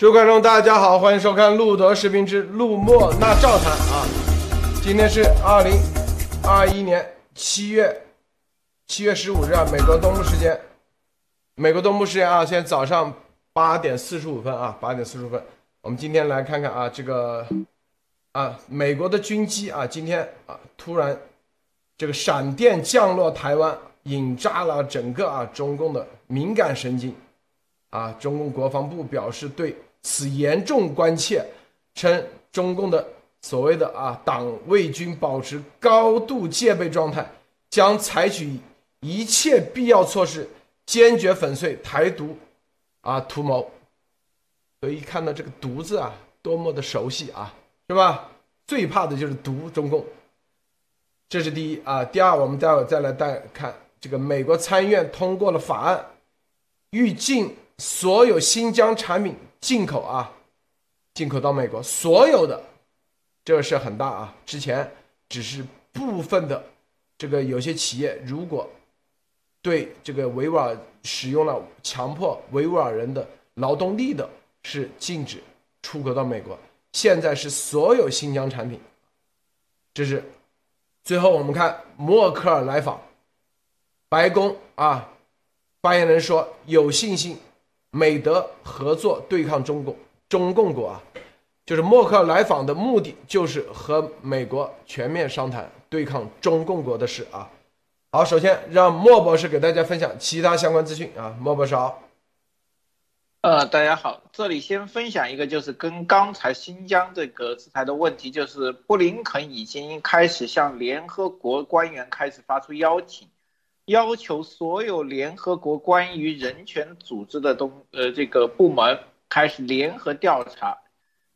诸位观众，大家好，欢迎收看路德视频之路莫那照谈啊。今天是二零二一年七月七月十五日啊，美国东部时间，美国东部时间啊，现在早上八点四十五分啊，八点四十五分。我们今天来看看啊，这个啊，美国的军机啊，今天啊，突然这个闪电降落台湾，引炸了整个啊中共的敏感神经啊。中共国防部表示对。此严重关切，称中共的所谓的啊党卫军保持高度戒备状态，将采取一切必要措施，坚决粉碎台独啊图谋。所以看到这个“独”字啊，多么的熟悉啊，是吧？最怕的就是独中共。这是第一啊，第二，我们待会再来带看这个美国参议院通过了法案，欲禁所有新疆产品。进口啊，进口到美国所有的，这个事很大啊。之前只是部分的，这个有些企业如果对这个维吾尔使用了强迫维吾尔人的劳动力的，是禁止出口到美国。现在是所有新疆产品，这是最后我们看默克尔来访，白宫啊，发言人说有信心。美德合作对抗中共，中共国啊，就是默克尔来访的目的就是和美国全面商谈对抗中共国的事啊。好，首先让莫博士给大家分享其他相关资讯啊。莫博士好。呃，大家好，这里先分享一个，就是跟刚才新疆这个制裁的问题，就是布林肯已经开始向联合国官员开始发出邀请。要求所有联合国关于人权组织的东呃这个部门开始联合调查，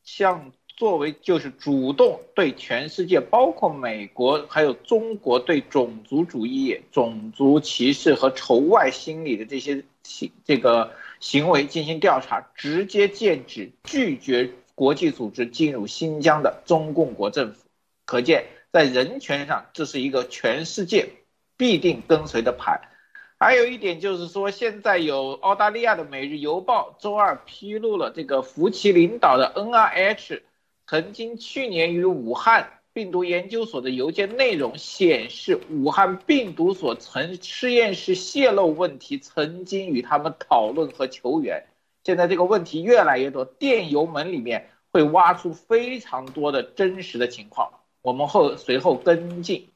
像作为就是主动对全世界，包括美国还有中国对种族主义、种族歧视和仇外心理的这些行这个行为进行调查，直接禁止拒绝国际组织进入新疆的中共国政府。可见在人权上，这是一个全世界。必定跟随的牌，还有一点就是说，现在有澳大利亚的《每日邮报》周二披露了这个福奇领导的 N R H 曾经去年与武汉病毒研究所的邮件内容显示，武汉病毒所曾实验室泄露问题曾经与他们讨论和求援。现在这个问题越来越多，电邮门里面会挖出非常多的真实的情况，我们后随后跟进。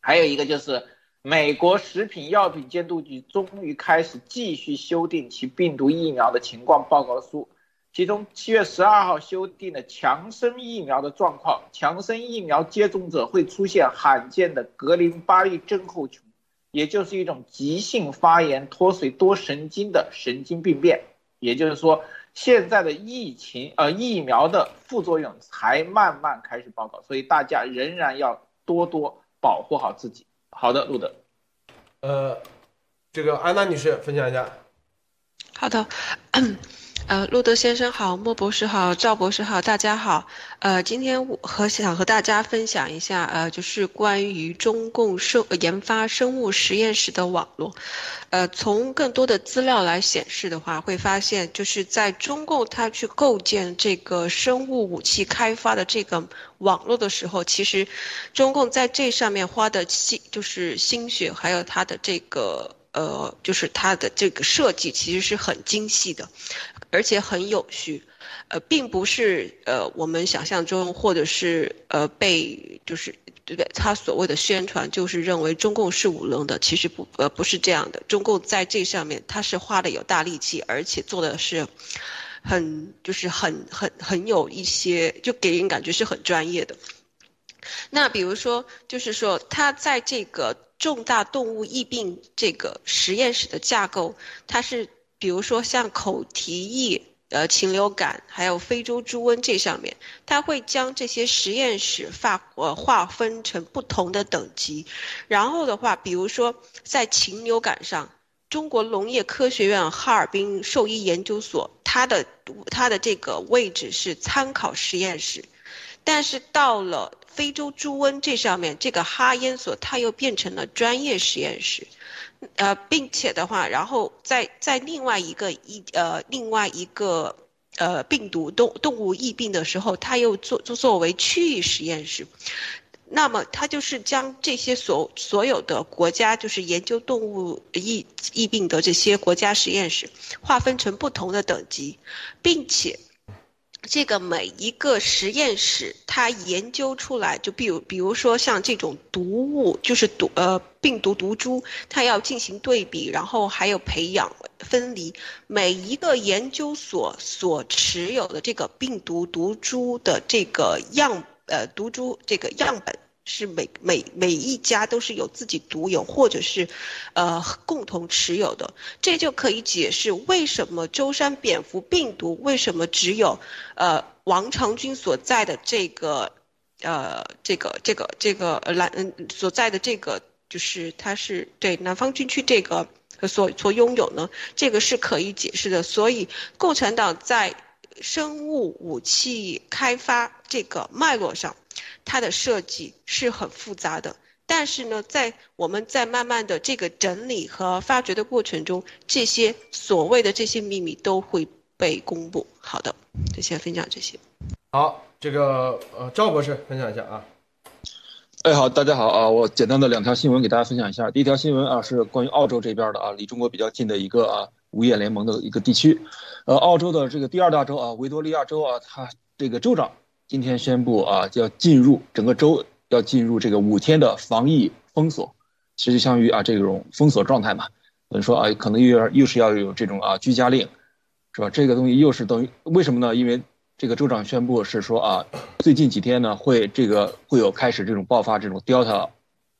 还有一个就是。美国食品药品监督局终于开始继续修订其病毒疫苗的情况报告书，其中七月十二号修订了强生疫苗的状况，强生疫苗接种者会出现罕见的格林巴利症候群，也就是一种急性发炎脱水多神经的神经病变。也就是说，现在的疫情呃疫苗的副作用才慢慢开始报告，所以大家仍然要多多保护好自己。好的，录的。呃，这个安娜女士分享一下。好的。呃，路德先生好，莫博士好，赵博士好，大家好。呃，今天我和想和大家分享一下，呃，就是关于中共生研发生物实验室的网络。呃，从更多的资料来显示的话，会发现就是在中共他去构建这个生物武器开发的这个网络的时候，其实中共在这上面花的心就是心血，还有他的这个。呃，就是它的这个设计其实是很精细的，而且很有序，呃，并不是呃我们想象中或者是呃被就是对不对？他所谓的宣传就是认为中共是无能的，其实不呃不是这样的。中共在这上面他是花的有大力气，而且做的是很就是很很很有一些，就给人感觉是很专业的。那比如说，就是说他在这个。重大动物疫病这个实验室的架构，它是比如说像口蹄疫、呃禽流感，还有非洲猪瘟这上面，它会将这些实验室划呃划分成不同的等级。然后的话，比如说在禽流感上，中国农业科学院哈尔滨兽医研究所，它的它的这个位置是参考实验室，但是到了。非洲猪瘟这上面，这个哈研所它又变成了专业实验室，呃，并且的话，然后在在另外一个一呃另外一个呃病毒动动物疫病的时候，它又作作作为区域实验室。那么，它就是将这些所所有的国家，就是研究动物疫疫病的这些国家实验室，划分成不同的等级，并且。这个每一个实验室，它研究出来，就比如比如说像这种毒物，就是毒呃病毒毒株，它要进行对比，然后还有培养分离。每一个研究所所持有的这个病毒毒株的这个样呃毒株这个样本。是每每每一家都是有自己独有，或者是，呃，共同持有的，这就可以解释为什么舟山蝙蝠病毒为什么只有，呃，王长军所在的这个，呃，这个这个这个南嗯所在的这个就是它是对南方军区这个所所拥有呢？这个是可以解释的。所以共产党在生物武器开发这个脉络上。它的设计是很复杂的，但是呢，在我们在慢慢的这个整理和发掘的过程中，这些所谓的这些秘密都会被公布。好的，就先分享这些。好，这个呃，赵博士分享一下啊。哎，好，大家好啊，我简单的两条新闻给大家分享一下。第一条新闻啊，是关于澳洲这边的啊，离中国比较近的一个啊无业联盟的一个地区，呃，澳洲的这个第二大州啊，维多利亚州啊，它这个州长。今天宣布啊，要进入整个州要进入这个五天的防疫封锁，其实相当于啊这种封锁状态嘛。等于说啊，可能又要又是要有这种啊居家令，是吧？这个东西又是等于为什么呢？因为这个州长宣布是说啊，最近几天呢会这个会有开始这种爆发这种 Delta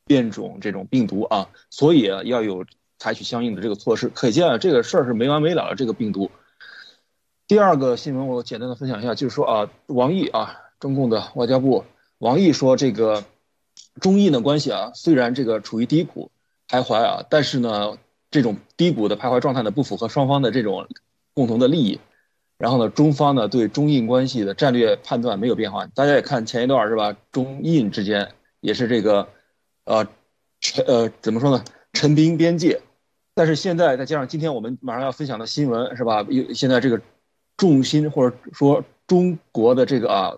变种这种病毒啊，所以要有采取相应的这个措施。可见啊这个事儿是没完没了的这个病毒。第二个新闻，我简单的分享一下，就是说啊，王毅啊，中共的外交部王毅说，这个中印的关系啊，虽然这个处于低谷徘徊啊，但是呢，这种低谷的徘徊状态呢，不符合双方的这种共同的利益。然后呢，中方呢对中印关系的战略判断没有变化。大家也看前一段是吧？中印之间也是这个，呃，陈呃，怎么说呢？陈兵边界。但是现在再加上今天我们马上要分享的新闻是吧？有现在这个。重心或者说中国的这个啊，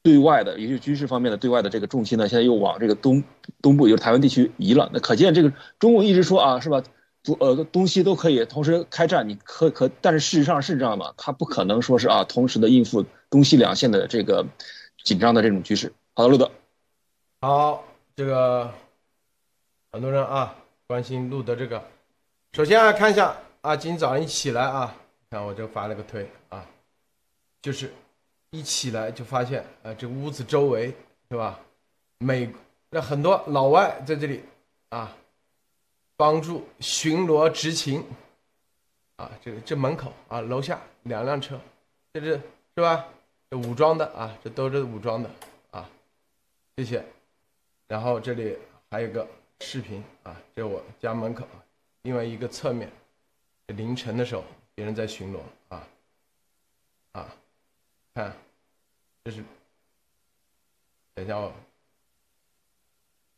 对外的，也就是军事方面的对外的这个重心呢，现在又往这个东东部，也就是台湾地区移了。那可见这个中共一直说啊，是吧？不呃，东西都可以同时开战，你可可，但是事实上是这样吗？他不可能说是啊，同时的应付东西两线的这个紧张的这种局势。好的，路德。好，这个很多人啊关心路德这个，首先啊看一下啊，今天早上一起来啊。看，我就发了个推啊，就是一起来就发现，啊，这屋子周围是吧？美那很多老外在这里啊，帮助巡逻执勤啊，这个这门口啊，楼下两辆车，这是是吧？这武装的啊，这都是武装的啊，谢谢。然后这里还有个视频啊，这我家门口另外一个侧面，凌晨的时候。别人在巡逻啊，啊，看，这是，等一下哦，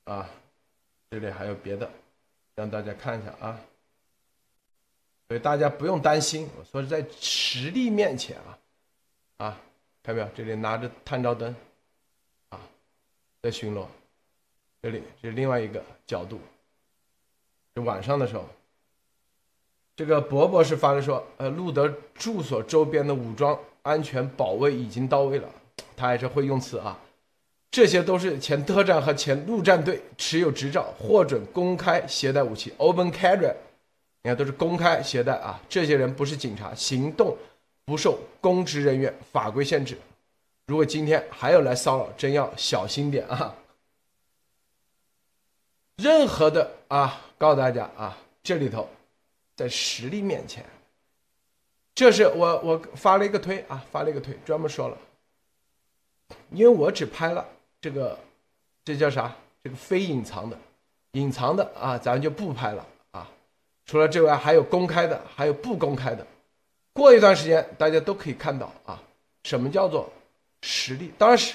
啊，这里还有别的，让大家看一下啊，所以大家不用担心，我说是在实力面前啊，啊，看到没有？这里拿着探照灯，啊，在巡逻，这里是另外一个角度，就晚上的时候。这个博博士发的说，呃，路德住所周边的武装安全保卫已经到位了，他还是会用词啊，这些都是前特战和前陆战队持有执照，获准公开携带武器，open carry，你看都是公开携带啊，这些人不是警察，行动不受公职人员法规限制，如果今天还有来骚扰，真要小心点啊，任何的啊，告诉大家啊，这里头。在实力面前，这是我我发了一个推啊，发了一个推，专门说了，因为我只拍了这个，这叫啥？这个非隐藏的，隐藏的啊，咱就不拍了啊。除了这外，还有公开的，还有不公开的。过一段时间，大家都可以看到啊，什么叫做实力？当然是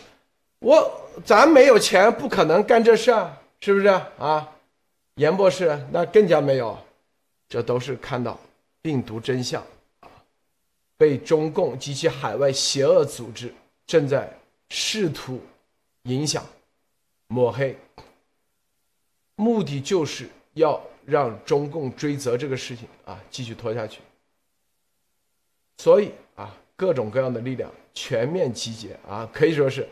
我咱没有钱，不可能干这事啊，是不是啊？严博士，那更加没有。这都是看到病毒真相啊，被中共及其海外邪恶组织正在试图影响、抹黑，目的就是要让中共追责这个事情啊继续拖下去。所以啊，各种各样的力量全面集结啊，可以说是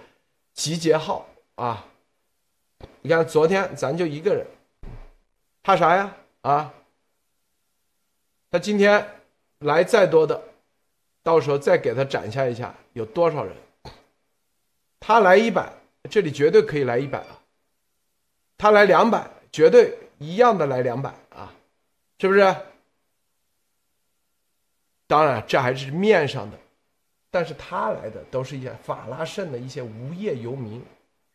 集结号啊。你看，昨天咱就一个人，怕啥呀？啊，他今天来再多的，到时候再给他展下一下，有多少人？他来一百，这里绝对可以来一百啊。他来两百，绝对一样的来两百啊，是不是？当然，这还是面上的，但是他来的都是一些法拉盛的一些无业游民，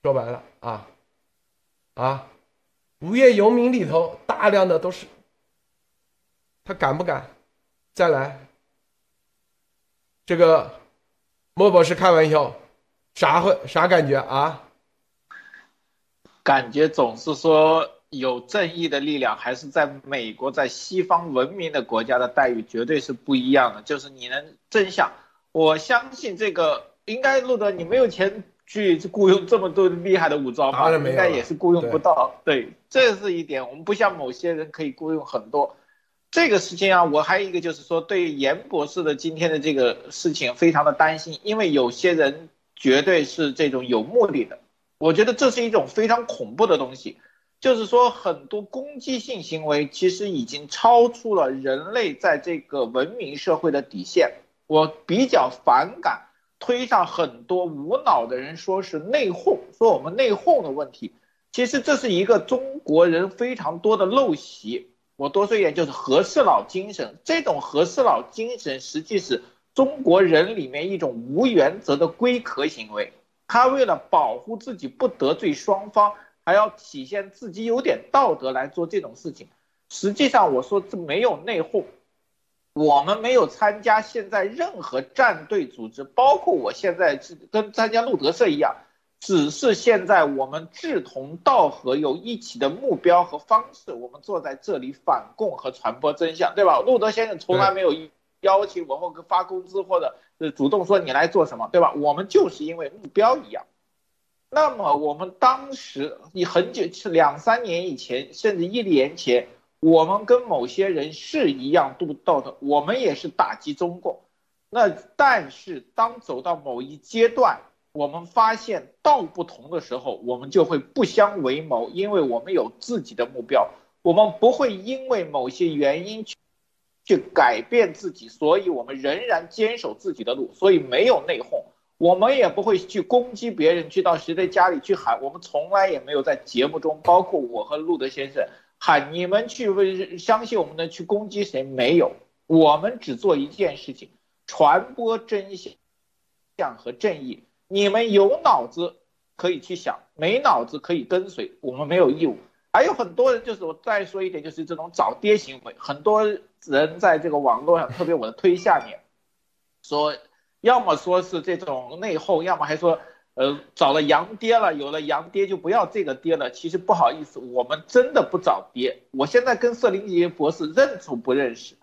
说白了啊。啊，无业游民里头大量的都是，他敢不敢再来？这个莫博士开玩笑，啥会啥感觉啊？感觉总是说有正义的力量，还是在美国，在西方文明的国家的待遇绝对是不一样的。就是你能真相，我相信这个应该路德，你没有钱。去雇佣这么多厉害的武装吧，应该也是雇佣不到。对，这是一点。我们不像某些人可以雇佣很多。这个事情啊，我还有一个就是说，对严博士的今天的这个事情非常的担心，因为有些人绝对是这种有目的的。我觉得这是一种非常恐怖的东西，就是说很多攻击性行为其实已经超出了人类在这个文明社会的底线。我比较反感。推上很多无脑的人说是内讧，说我们内讧的问题，其实这是一个中国人非常多的陋习。我多说一点，就是和事佬精神。这种和事佬精神，实际是中国人里面一种无原则的龟壳行为。他为了保护自己不得罪双方，还要体现自己有点道德来做这种事情。实际上，我说这没有内讧。我们没有参加现在任何战队组织，包括我现在是跟参加路德社一样，只是现在我们志同道合，有一起的目标和方式，我们坐在这里反共和传播真相，对吧？路德先生从来没有邀请我或发工资或者主动说你来做什么，对吧？我们就是因为目标一样。那么我们当时你很久是两三年以前，甚至一年前。我们跟某些人是一样度道的，我们也是打击中共。那但是当走到某一阶段，我们发现道不同的时候，我们就会不相为谋，因为我们有自己的目标，我们不会因为某些原因去去改变自己，所以我们仍然坚守自己的路，所以没有内讧，我们也不会去攻击别人，去到谁的家里去喊，我们从来也没有在节目中，包括我和路德先生。喊你们去为相信我们的去攻击谁？没有，我们只做一件事情：传播真相和正义。你们有脑子可以去想，没脑子可以跟随。我们没有义务。还有很多人，就是我再说一点，就是这种找爹行为。很多人在这个网络上，特别我的推下面，说，要么说是这种内讧，要么还说。呃，找了洋爹了，有了洋爹就不要这个爹了。其实不好意思，我们真的不找爹。我现在跟瑟琳杰博士认出不认识，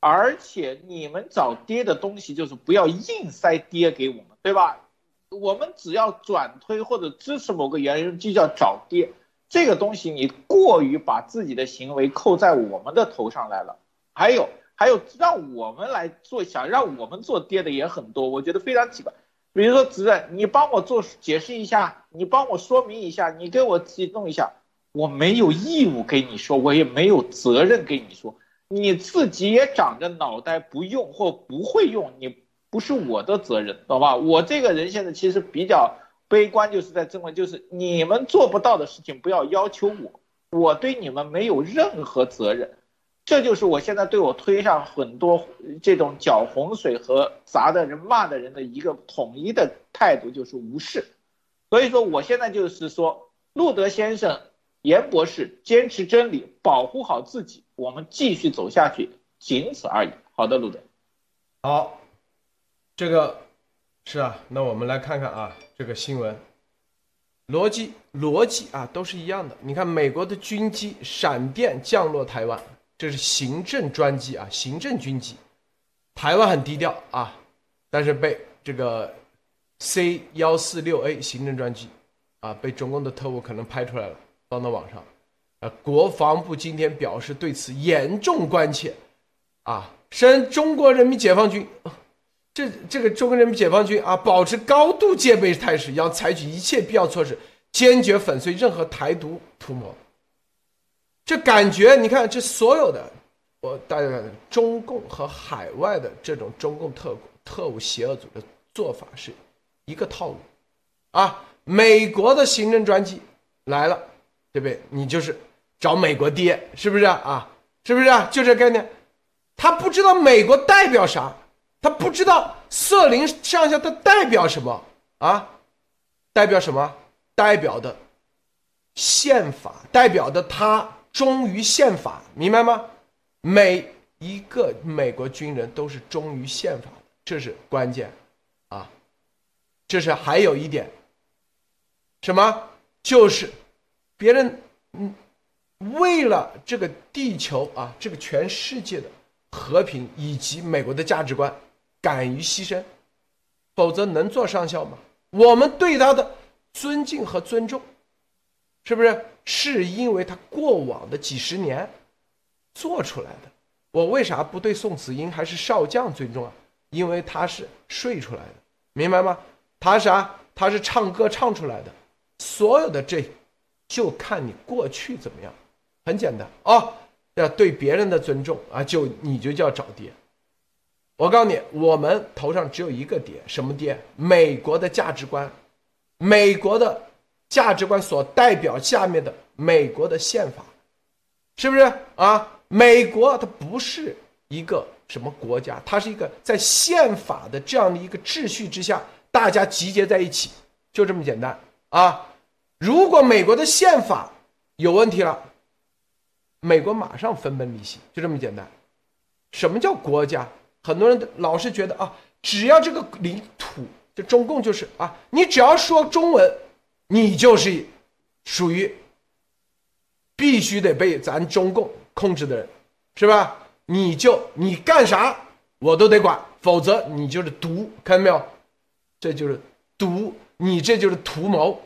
而且你们找爹的东西就是不要硬塞爹给我们，对吧？我们只要转推或者支持某个原因，就叫找爹。这个东西你过于把自己的行为扣在我们的头上来了。还有还有，让我们来做，想让我们做爹的也很多，我觉得非常奇怪。比如说，主任，你帮我做解释一下，你帮我说明一下，你给我提弄一下，我没有义务给你说，我也没有责任给你说，你自己也长着脑袋不用或不会用，你不是我的责任，懂吧？我这个人现在其实比较悲观，就是在这么，就是你们做不到的事情不要要求我，我对你们没有任何责任。这就是我现在对我推上很多这种搅洪水和砸的人骂的人的一个统一的态度，就是无视。所以说，我现在就是说，路德先生、严博士坚持真理，保护好自己，我们继续走下去，仅此而已。好的，路德。好，这个是啊，那我们来看看啊，这个新闻逻辑逻辑啊都是一样的。你看，美国的军机闪电降落台湾。这是行政专机啊，行政军机，台湾很低调啊，但是被这个 C 幺四六 A 行政专机啊，被中共的特务可能拍出来了，放到网上。呃，国防部今天表示对此严重关切，啊，申中国人民解放军，这这个中国人民解放军啊，保持高度戒备态势，要采取一切必要措施，坚决粉碎任何台独图谋。这感觉，你看这所有的，我大家看，中共和海外的这种中共特特务邪恶组织做法是一个套路，啊，美国的行政专机来了，对不对？你就是。找美国爹是不是啊？是不是啊？就这概念，他不知道美国代表啥，他不知道瑟林上下他代表什么啊？代表什么？代表的宪法，代表的他忠于宪法，明白吗？每一个美国军人都是忠于宪法，这是关键啊！这是还有一点，什么？就是别人嗯。为了这个地球啊，这个全世界的和平以及美国的价值观，敢于牺牲，否则能做上校吗？我们对他的尊敬和尊重，是不是是因为他过往的几十年做出来的？我为啥不对宋子英还是少将尊重啊？因为他是睡出来的，明白吗？他啥？他是唱歌唱出来的，所有的这就看你过去怎么样。很简单啊，要对别人的尊重啊，就你就叫找爹。我告诉你，我们头上只有一个爹，什么爹？美国的价值观，美国的价值观所代表下面的美国的宪法，是不是啊？美国它不是一个什么国家，它是一个在宪法的这样的一个秩序之下，大家集结在一起，就这么简单啊。如果美国的宪法有问题了，美国马上分崩离析，就这么简单。什么叫国家？很多人老是觉得啊，只要这个领土，就中共就是啊，你只要说中文，你就是属于必须得被咱中共控制的人，是吧？你就你干啥我都得管，否则你就是毒，看到没有？这就是毒，你这就是图谋。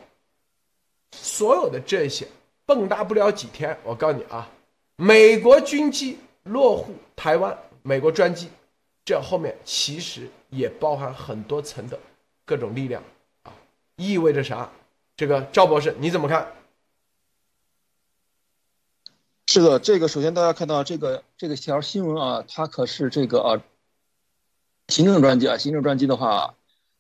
所有的这些蹦跶不了几天，我告诉你啊。美国军机落户台湾，美国专机，这后面其实也包含很多层的各种力量啊，意味着啥？这个赵博士你怎么看？是的，这个首先大家看到这个这个条新闻啊，它可是这个啊行政专机啊，行政专机的话，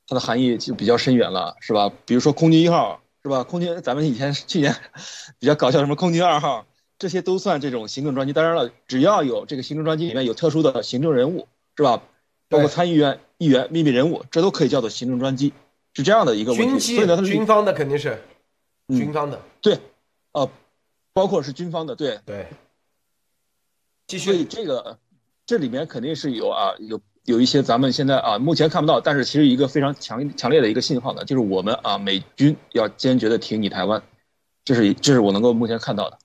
它的含义就比较深远了，是吧？比如说空军一号，是吧？空军咱们以前去年 比较搞笑，什么空军二号。这些都算这种行政专机，当然了，只要有这个行政专机里面有特殊的行政人物，是吧？包括参议员、议员、秘密人物，这都可以叫做行政专机，是这样的一个问题。军机，军方的肯定是，军方的，对，呃，包括是军方的，对对。继续。所以这个这里面肯定是有啊，有有一些咱们现在啊目前看不到，但是其实一个非常强强烈的一个信号呢，就是我们啊美军要坚决的挺你台湾，这是这是我能够目前看到的。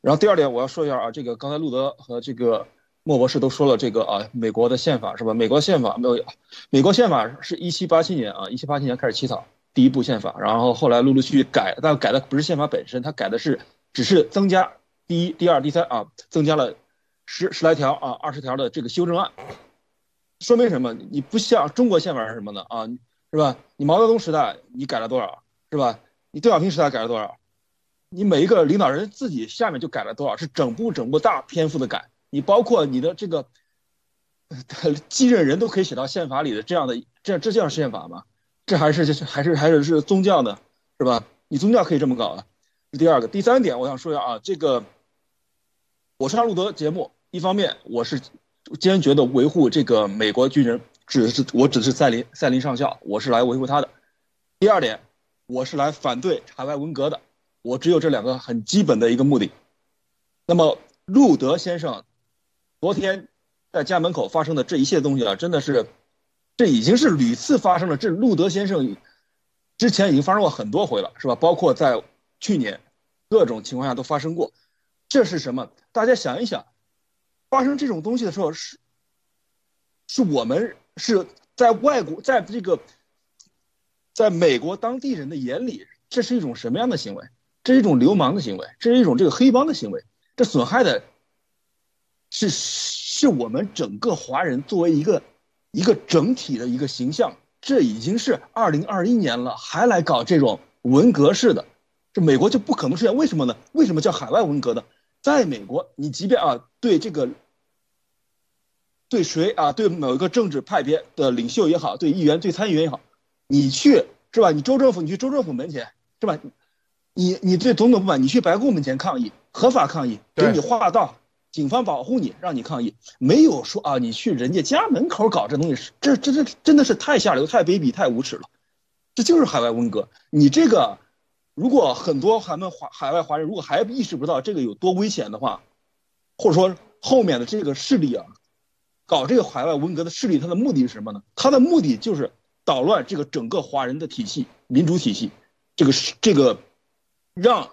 然后第二点，我要说一下啊，这个刚才路德和这个莫博士都说了这个啊，美国的宪法是吧？美国宪法没有，美国宪法是一七八七年啊，一七八七年开始起草第一部宪法，然后后来陆陆续续改，但改的不是宪法本身，它改的是只是增加第一、第二、第三啊，增加了十十来条啊，二十条的这个修正案，说明什么？你不像中国宪法是什么呢啊？是吧？你毛泽东时代你改了多少？是吧？你邓小平时代改了多少？你每一个领导人自己下面就改了多少？是整部整部大篇幅的改。你包括你的这个 继任人都可以写到宪法里的这样的，这这叫宪法吗？这还是还是还是是宗教呢，是吧？你宗教可以这么搞啊？第二个，第三点，我想说一下啊，这个我上路德节目，一方面我是坚决的维护这个美国军人，只是我只是赛林赛林上校，我是来维护他的。第二点，我是来反对海外文革的。我只有这两个很基本的一个目的。那么，路德先生昨天在家门口发生的这一切东西啊，真的是，这已经是屡次发生了。这路德先生之前已经发生过很多回了，是吧？包括在去年各种情况下都发生过。这是什么？大家想一想，发生这种东西的时候是是我们是在外国，在这个，在美国当地人的眼里，这是一种什么样的行为？这是一种流氓的行为，这是一种这个黑帮的行为，这损害的，是是我们整个华人作为一个一个整体的一个形象。这已经是二零二一年了，还来搞这种文革式的，这美国就不可能出现。为什么呢？为什么叫海外文革呢？在美国，你即便啊对这个，对谁啊对某一个政治派别的领袖也好，对议员、对参议员也好，你去是吧？你州政府，你去州政府门前是吧？你你对总统不满，你去白宫门前抗议，合法抗议，给你划道，警方保护你，让你抗议，没有说啊，你去人家家门口搞这东西，这这这真的是太下流、太卑鄙、太无耻了，这就是海外文革。你这个，如果很多海外华海外华人如果还意识不到这个有多危险的话，或者说后面的这个势力啊，搞这个海外文革的势力，他的目的是什么呢？他的目的就是捣乱这个整个华人的体系、民主体系，这个是这个。让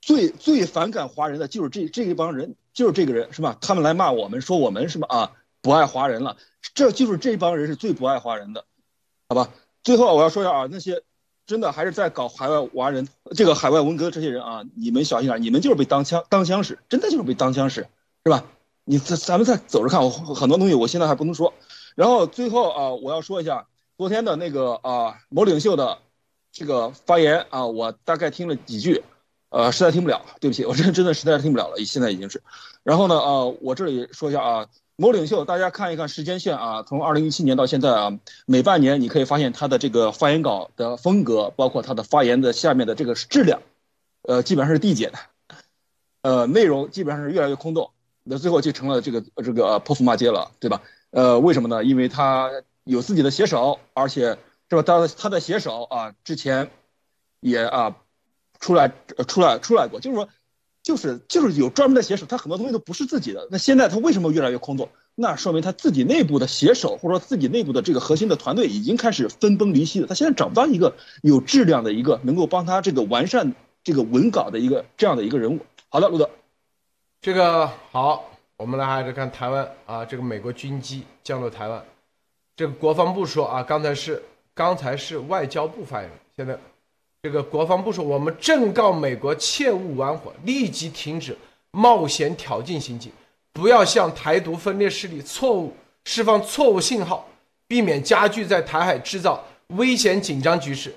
最最反感华人的就是这这一帮人，就是这个人是吧？他们来骂我们，说我们是吧？啊，不爱华人了，这就是这帮人是最不爱华人的，好吧？最后我要说一下啊，那些真的还是在搞海外华人这个海外文革这些人啊，你们小心点，你们就是被当枪当枪使，真的就是被当枪使，是吧？你咱咱们再走着看，我很多东西我现在还不能说。然后最后啊，我要说一下昨天的那个啊某领袖的。这个发言啊，我大概听了几句，呃，实在听不了，对不起，我真真的实在是听不了了，现在已经是。然后呢，呃，我这里说一下啊，某领袖，大家看一看时间线啊，从二零一七年到现在啊，每半年你可以发现他的这个发言稿的风格，包括他的发言的下面的这个质量，呃，基本上是递减的，呃，内容基本上是越来越空洞，那最后就成了这个这个泼妇骂街了，对吧？呃，为什么呢？因为他有自己的写手，而且。是吧？他他的写手啊，之前也啊出来出来出来过，就是说，就是就是有专门的写手，他很多东西都不是自己的。那现在他为什么越来越空洞？那说明他自己内部的写手，或者说自己内部的这个核心的团队已经开始分崩离析了。他现在找不到一个有质量的一个能够帮他这个完善这个文稿的一个这样的一个人物。好的，路德，这个好，我们来还是看台湾啊，这个美国军机降落台湾，这个国防部说啊，刚才是。刚才是外交部发言人，现在这个国防部说，我们正告美国切勿玩火，立即停止冒险挑衅行径，不要向台独分裂势力错误释放错误信号，避免加剧在台海制造危险紧张局势。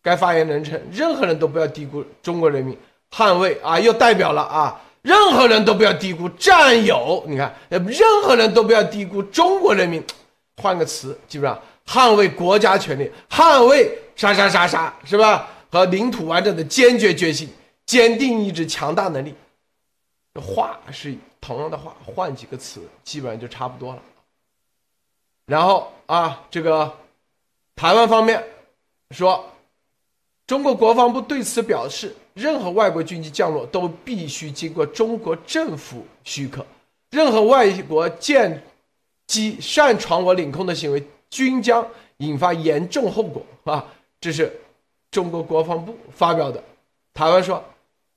该发言人称，任何人都不要低估中国人民捍卫啊，又代表了啊，任何人都不要低估战友。你看，任何人都不要低估中国人民。换个词，基本上。捍卫国家权利，捍卫啥啥啥啥，是吧？和领土完整的坚决决心，坚定意志，强大能力。话是同样的话，换几个词，基本上就差不多了。然后啊，这个台湾方面说，中国国防部对此表示，任何外国军机降落都必须经过中国政府许可，任何外国舰机擅闯我领空的行为。均将引发严重后果啊！这是中国国防部发表的。台湾说：“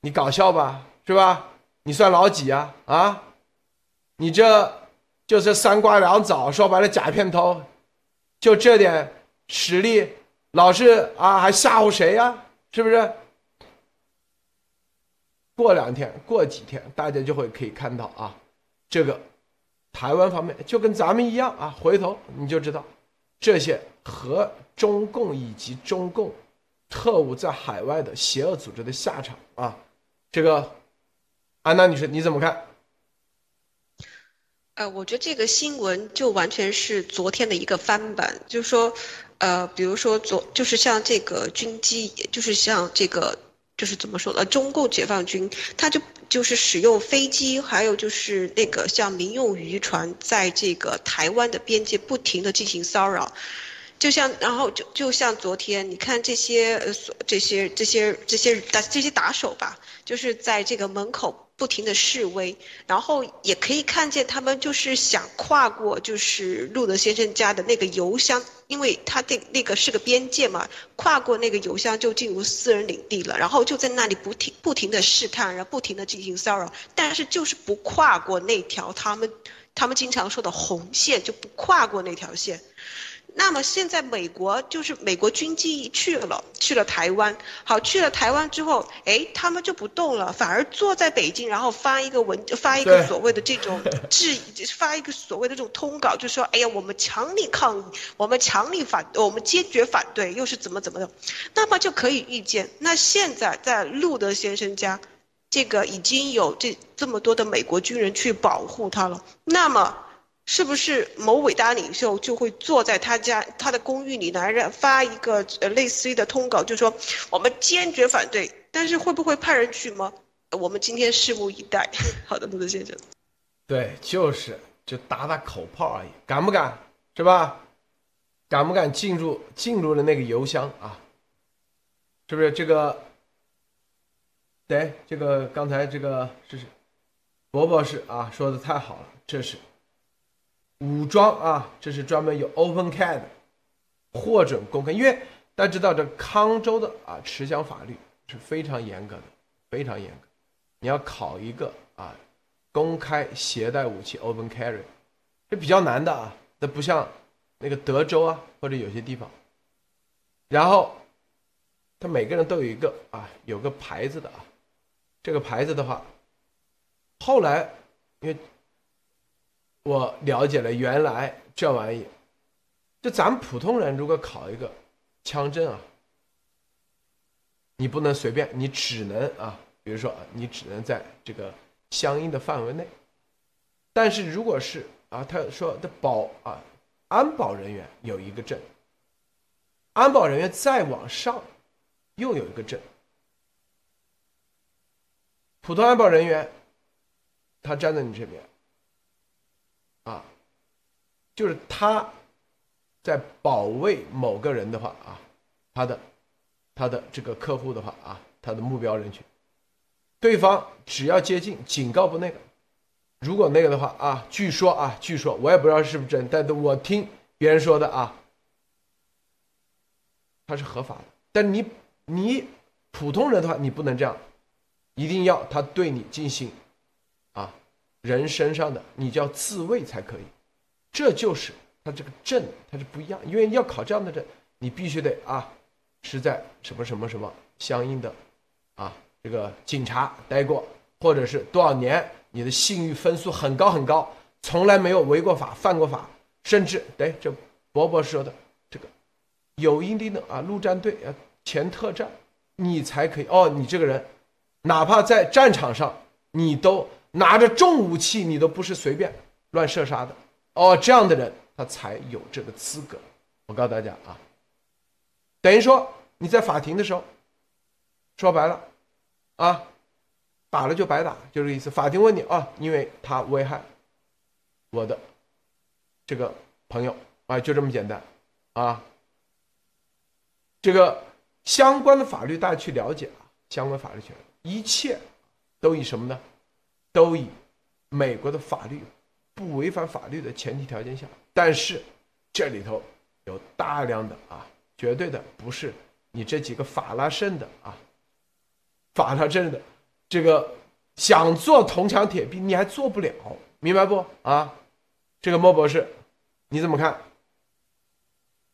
你搞笑吧，是吧？你算老几啊？啊？你这就是三瓜两枣，说白了假片头，就这点实力，老是啊还吓唬谁呀？是不是？过两天，过几天，大家就会可以看到啊，这个台湾方面就跟咱们一样啊，回头你就知道。”这些和中共以及中共特务在海外的邪恶组织的下场啊，这个安娜女士你怎么看？呃，我觉得这个新闻就完全是昨天的一个翻版，就是说，呃，比如说昨就是像这个军机，就是像这个就是怎么说呢？中共解放军他就。就是使用飞机，还有就是那个像民用渔船，在这个台湾的边界不停的进行骚扰，就像然后就就像昨天，你看这些呃，这些这些这些打这些打手吧，就是在这个门口不停的示威，然后也可以看见他们就是想跨过就是路德先生家的那个邮箱，因为他那那个是个边界嘛，跨过那个邮箱就进入私人领地了，然后就在那里不停不停的试探，然后不停的进行骚扰，但是就是不跨过那条他们他们经常说的红线，就不跨过那条线。那么现在美国就是美国军机去了，去了台湾，好去了台湾之后，哎，他们就不动了，反而坐在北京，然后发一个文，发一个所谓的这种质，发一个所谓的这种通稿，就说，哎呀，我们强力抗议，我们强力反，我们坚决反对，又是怎么怎么的，那么就可以预见，那现在在路德先生家，这个已经有这这么多的美国军人去保护他了，那么。是不是某伟大领袖就会坐在他家他的公寓里来人发一个呃类似于的通稿，就说我们坚决反对，但是会不会派人去吗？我们今天拭目以待。好的，陆德先生。对，就是就打打口炮而已，敢不敢是吧？敢不敢进入进入了那个邮箱啊？是不是这个？对，这个刚才这个是伯伯是啊，说的太好了，这是。武装啊，这是专门有 OpenCAD 获准公开，因为大家知道这康州的啊持枪法律是非常严格的，非常严格。你要考一个啊公开携带武器 Open Carry，这比较难的啊，这不像那个德州啊或者有些地方。然后他每个人都有一个啊有个牌子的啊，这个牌子的话，后来因为。我了解了，原来这玩意，就咱们普通人如果考一个枪证啊，你不能随便，你只能啊，比如说啊你只能在这个相应的范围内。但是如果是啊，他说的保啊，安保人员有一个证，安保人员再往上又有一个证，普通安保人员他站在你这边。就是他，在保卫某个人的话啊，他的，他的这个客户的话啊，他的目标人群，对方只要接近，警告不那个，如果那个的话啊，据说啊，据说我也不知道是不是真，但是我听别人说的啊，他是合法的，但你你普通人的话，你不能这样，一定要他对你进行啊。人身上的你叫自卫才可以，这就是他这个证，它是不一样，因为要考这样的证，你必须得啊，是在什么什么什么相应的，啊，这个警察待过，或者是多少年，你的信誉分数很高很高，从来没有违过法、犯过法，甚至对这伯伯说的这个有一定的啊陆战队啊前特战，你才可以哦，你这个人，哪怕在战场上，你都。拿着重武器，你都不是随便乱射杀的哦。这样的人，他才有这个资格。我告诉大家啊，等于说你在法庭的时候，说白了，啊，打了就白打，就这个意思。法庭问你啊，因为他危害我的这个朋友啊，就这么简单啊。这个相关的法律大家去了解啊，相关法律权，一切都以什么呢？都以美国的法律不违反法律的前提条件下，但是这里头有大量的啊，绝对的不是你这几个法拉盛的啊，法拉盛的这个想做铜墙铁壁，你还做不了，明白不啊？这个莫博士，你怎么看？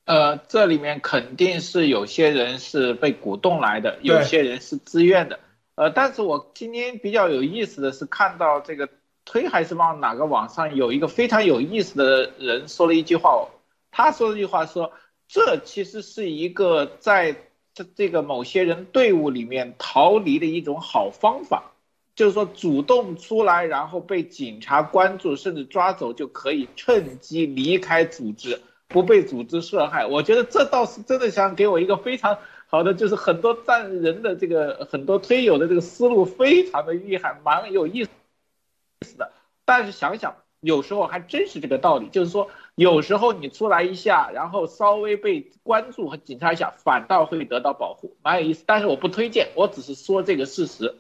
呃，这里面肯定是有些人是被鼓动来的，有些人是自愿的。呃，但是我今天比较有意思的是看到这个推还是往哪个网上有一个非常有意思的人说了一句话，他说了一句话说，这其实是一个在这这个某些人队伍里面逃离的一种好方法，就是说主动出来，然后被警察关注甚至抓走，就可以趁机离开组织，不被组织涉害。我觉得这倒是真的想给我一个非常。好的，就是很多赞人的这个很多推友的这个思路非常的厉害，蛮有意思的。但是想想，有时候还真是这个道理，就是说有时候你出来一下，然后稍微被关注和警察一下，反倒会得到保护，蛮有意思。但是我不推荐，我只是说这个事实。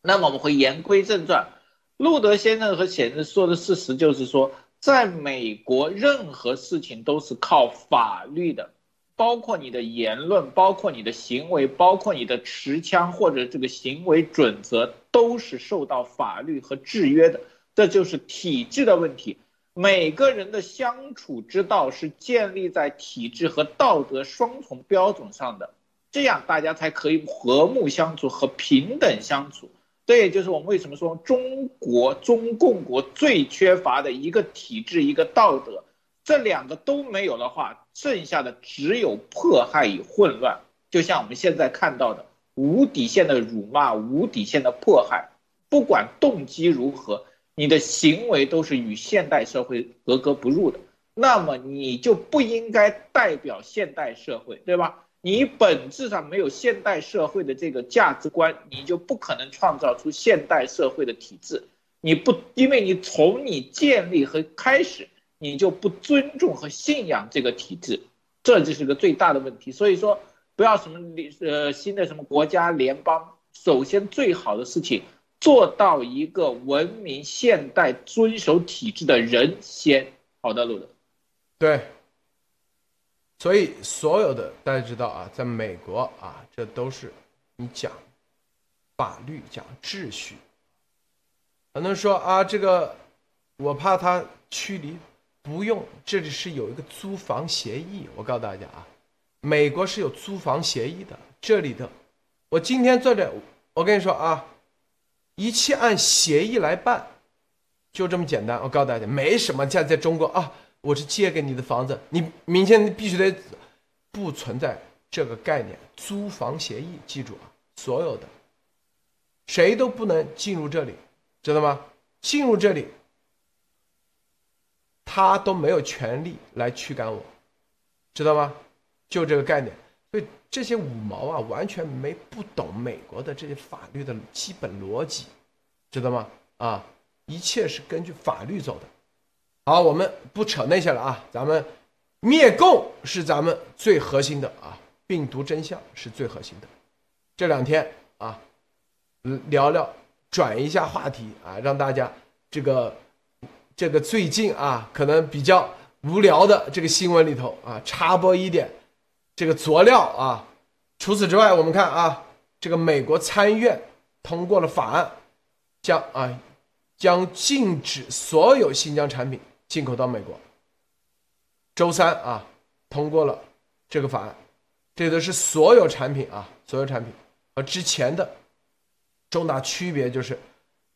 那么我们会言归正传，路德先生和显示说的事实就是说，在美国任何事情都是靠法律的，包括你的言论，包括你的行为，包括你的持枪或者这个行为准则，都是受到法律和制约的。这就是体制的问题。每个人的相处之道是建立在体制和道德双重标准上的，这样大家才可以和睦相处和平等相处。这也就是我们为什么说中国中共国最缺乏的一个体制一个道德，这两个都没有的话，剩下的只有迫害与混乱。就像我们现在看到的无底线的辱骂、无底线的迫害，不管动机如何。你的行为都是与现代社会格格不入的，那么你就不应该代表现代社会，对吧？你本质上没有现代社会的这个价值观，你就不可能创造出现代社会的体制。你不，因为你从你建立和开始，你就不尊重和信仰这个体制，这就是个最大的问题。所以说，不要什么呃新的什么国家联邦，首先最好的事情。做到一个文明、现代、遵守体制的人先。好的，路德。对。所以所有的大家知道啊，在美国啊，这都是你讲法律、讲秩序。很多人说啊，这个我怕他驱离，不用，这里是有一个租房协议。我告诉大家啊，美国是有租房协议的。这里的，我今天坐着，我跟你说啊。一切按协议来办，就这么简单。我告诉大家，没什么在在中国啊，我是借给你的房子，你明天你必须得，不存在这个概念。租房协议，记住啊，所有的，谁都不能进入这里，知道吗？进入这里，他都没有权利来驱赶我，知道吗？就这个概念。所以这些五毛啊，完全没不懂美国的这些法律的基本逻辑，知道吗？啊，一切是根据法律走的。好，我们不扯那些了啊，咱们灭共是咱们最核心的啊，病毒真相是最核心的。这两天啊，聊聊转一下话题啊，让大家这个这个最近啊，可能比较无聊的这个新闻里头啊，插播一点。这个佐料啊，除此之外，我们看啊，这个美国参议院通过了法案，将啊将禁止所有新疆产品进口到美国。周三啊通过了这个法案，这都是所有产品啊，所有产品和之前的重大区别就是，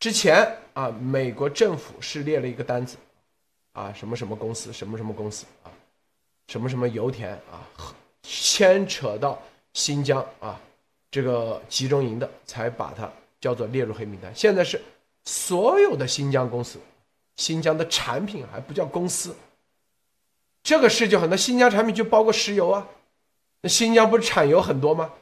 之前啊美国政府是列了一个单子，啊什么什么公司，什么什么公司啊，什么什么油田啊。牵扯到新疆啊，这个集中营的，才把它叫做列入黑名单。现在是所有的新疆公司，新疆的产品还不叫公司。这个事就很多，新疆产品就包括石油啊。那新疆不是产油很多吗？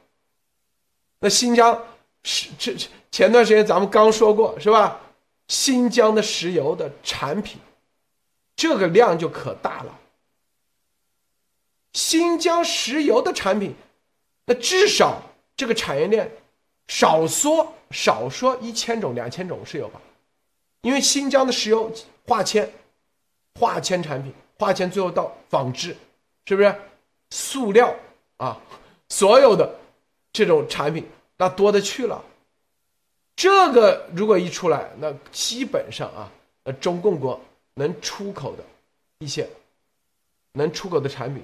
那新疆是这这前段时间咱们刚说过是吧？新疆的石油的产品，这个量就可大了。新疆石油的产品，那至少这个产业链少说少说一千种两千种是有吧？因为新疆的石油化纤、化纤产品、化纤最后到纺织，是不是？塑料啊，所有的这种产品那多的去了。这个如果一出来，那基本上啊，呃，中共国能出口的一些能出口的产品。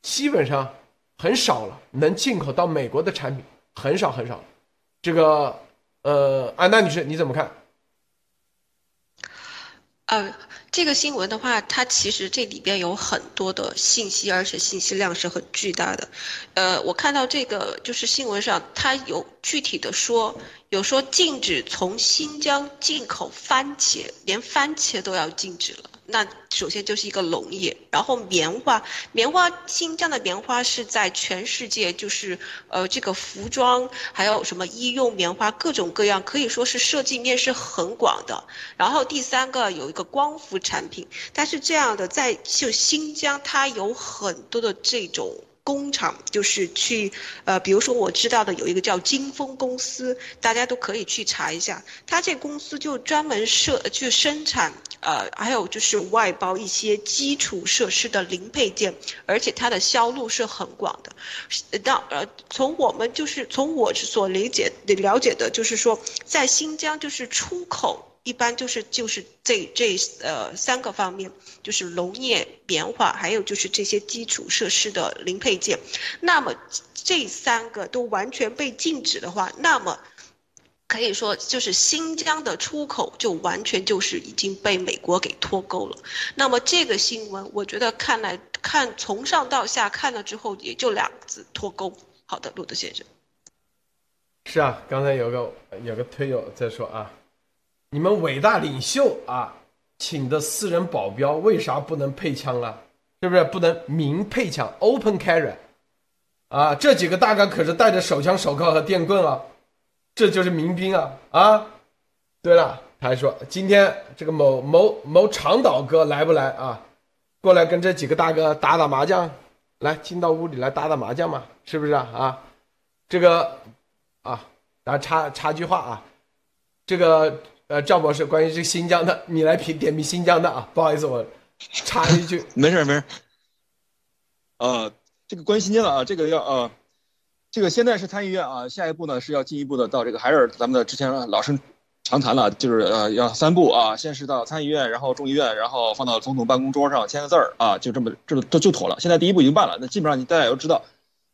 基本上很少了，能进口到美国的产品很少很少。这个呃，安娜女士你怎么看？呃，这个新闻的话，它其实这里边有很多的信息，而且信息量是很巨大的。呃，我看到这个就是新闻上，它有具体的说，有说禁止从新疆进口番茄，连番茄都要禁止了。那首先就是一个农业，然后棉花，棉花新疆的棉花是在全世界就是呃这个服装还有什么医用棉花各种各样，可以说是涉及面是很广的。然后第三个有一个光伏产品，但是这样的在就新疆它有很多的这种工厂，就是去呃，比如说我知道的有一个叫金丰公司，大家都可以去查一下，它这公司就专门设去生产呃，还有就是外包一些基础设施的零配件，而且它的销路是很广的。到呃，从我们就是从我所理解的了解的，就是说在新疆就是出口。一般就是就是这这呃三个方面，就是农业、棉花，还有就是这些基础设施的零配件。那么这三个都完全被禁止的话，那么可以说就是新疆的出口就完全就是已经被美国给脱钩了。那么这个新闻，我觉得看来看从上到下看了之后，也就两个字：脱钩。好的，路德先生。是啊，刚才有个有个推友在说啊。你们伟大领袖啊，请的私人保镖为啥不能配枪啊？是不是不能明配枪 （open carry）？啊，这几个大哥可是带着手枪、手铐和电棍啊，这就是民兵啊！啊，对了，他还说今天这个某某某长岛哥来不来啊？过来跟这几个大哥打打麻将，来进到屋里来打打麻将嘛？是不是啊？啊，这个啊，然后插插句话啊，这个。呃，赵博士，关于这个新疆的，你来评点评新疆的啊？不好意思，我插一句，没事没事。呃，这个关于新疆的啊，这个要呃，这个现在是参议院啊，下一步呢是要进一步的到这个，还是咱们的之前老生常谈了，就是呃要三步啊，先是到参议院，然后众议院，然后放到总统办公桌上签个字儿啊，就这么这都就妥了。现在第一步已经办了，那基本上你大家也都知道。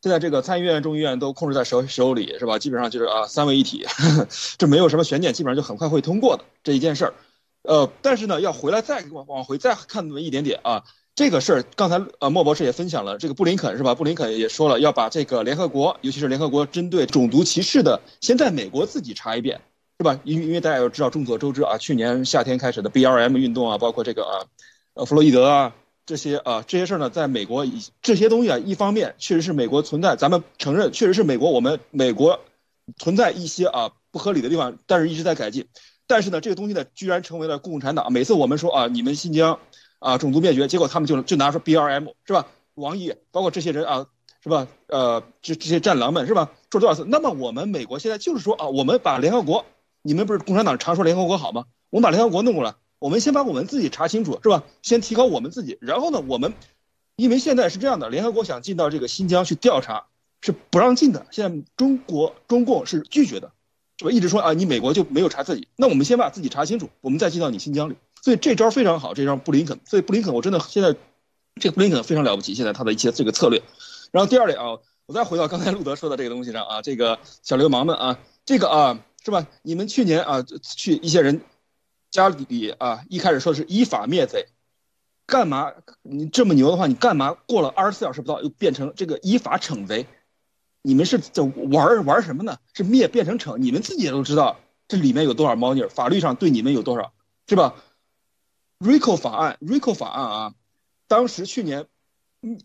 现在这个参议院、众议院都控制在手手里，是吧？基本上就是啊，三位一体，这没有什么悬念，基本上就很快会通过的这一件事儿。呃，但是呢，要回来再往往回再看那么一点点啊，这个事儿刚才呃莫博士也分享了，这个布林肯是吧？布林肯也说了要把这个联合国，尤其是联合国针对种族歧视的，先在美国自己查一遍，是吧？因因为大家要知道，众所周知啊，去年夏天开始的 BRM 运动啊，包括这个啊，呃，弗洛伊德啊。这些啊，这些事儿呢，在美国以这些东西啊，一方面确实是美国存在，咱们承认确实是美国，我们美国存在一些啊不合理的地方，但是一直在改进。但是呢，这个东西呢，居然成为了共产党。每次我们说啊，你们新疆啊种族灭绝，结果他们就就拿出 BRM 是吧？王毅包括这些人啊，是吧？呃，这这些战狼们是吧？说多少次？那么我们美国现在就是说啊，我们把联合国，你们不是共产党常说联合国好吗？我们把联合国弄过来。我们先把我们自己查清楚，是吧？先提高我们自己，然后呢，我们，因为现在是这样的，联合国想进到这个新疆去调查，是不让进的。现在中国中共是拒绝的，是吧？一直说啊，你美国就没有查自己，那我们先把自己查清楚，我们再进到你新疆里。所以这招非常好，这招布林肯。所以布林肯，我真的现在，这个布林肯非常了不起。现在他的一些这个策略。然后第二点啊，我再回到刚才路德说的这个东西上啊，这个小流氓们啊，这个啊，是吧？你们去年啊去一些人。家里啊，一开始说的是依法灭贼，干嘛？你这么牛的话，你干嘛过了二十四小时不到又变成这个依法惩贼？你们是在玩玩什么呢？是灭变成惩？你们自己也都知道这里面有多少猫腻，法律上对你们有多少，是吧？RICO 法案，RICO 法案啊，当时去年，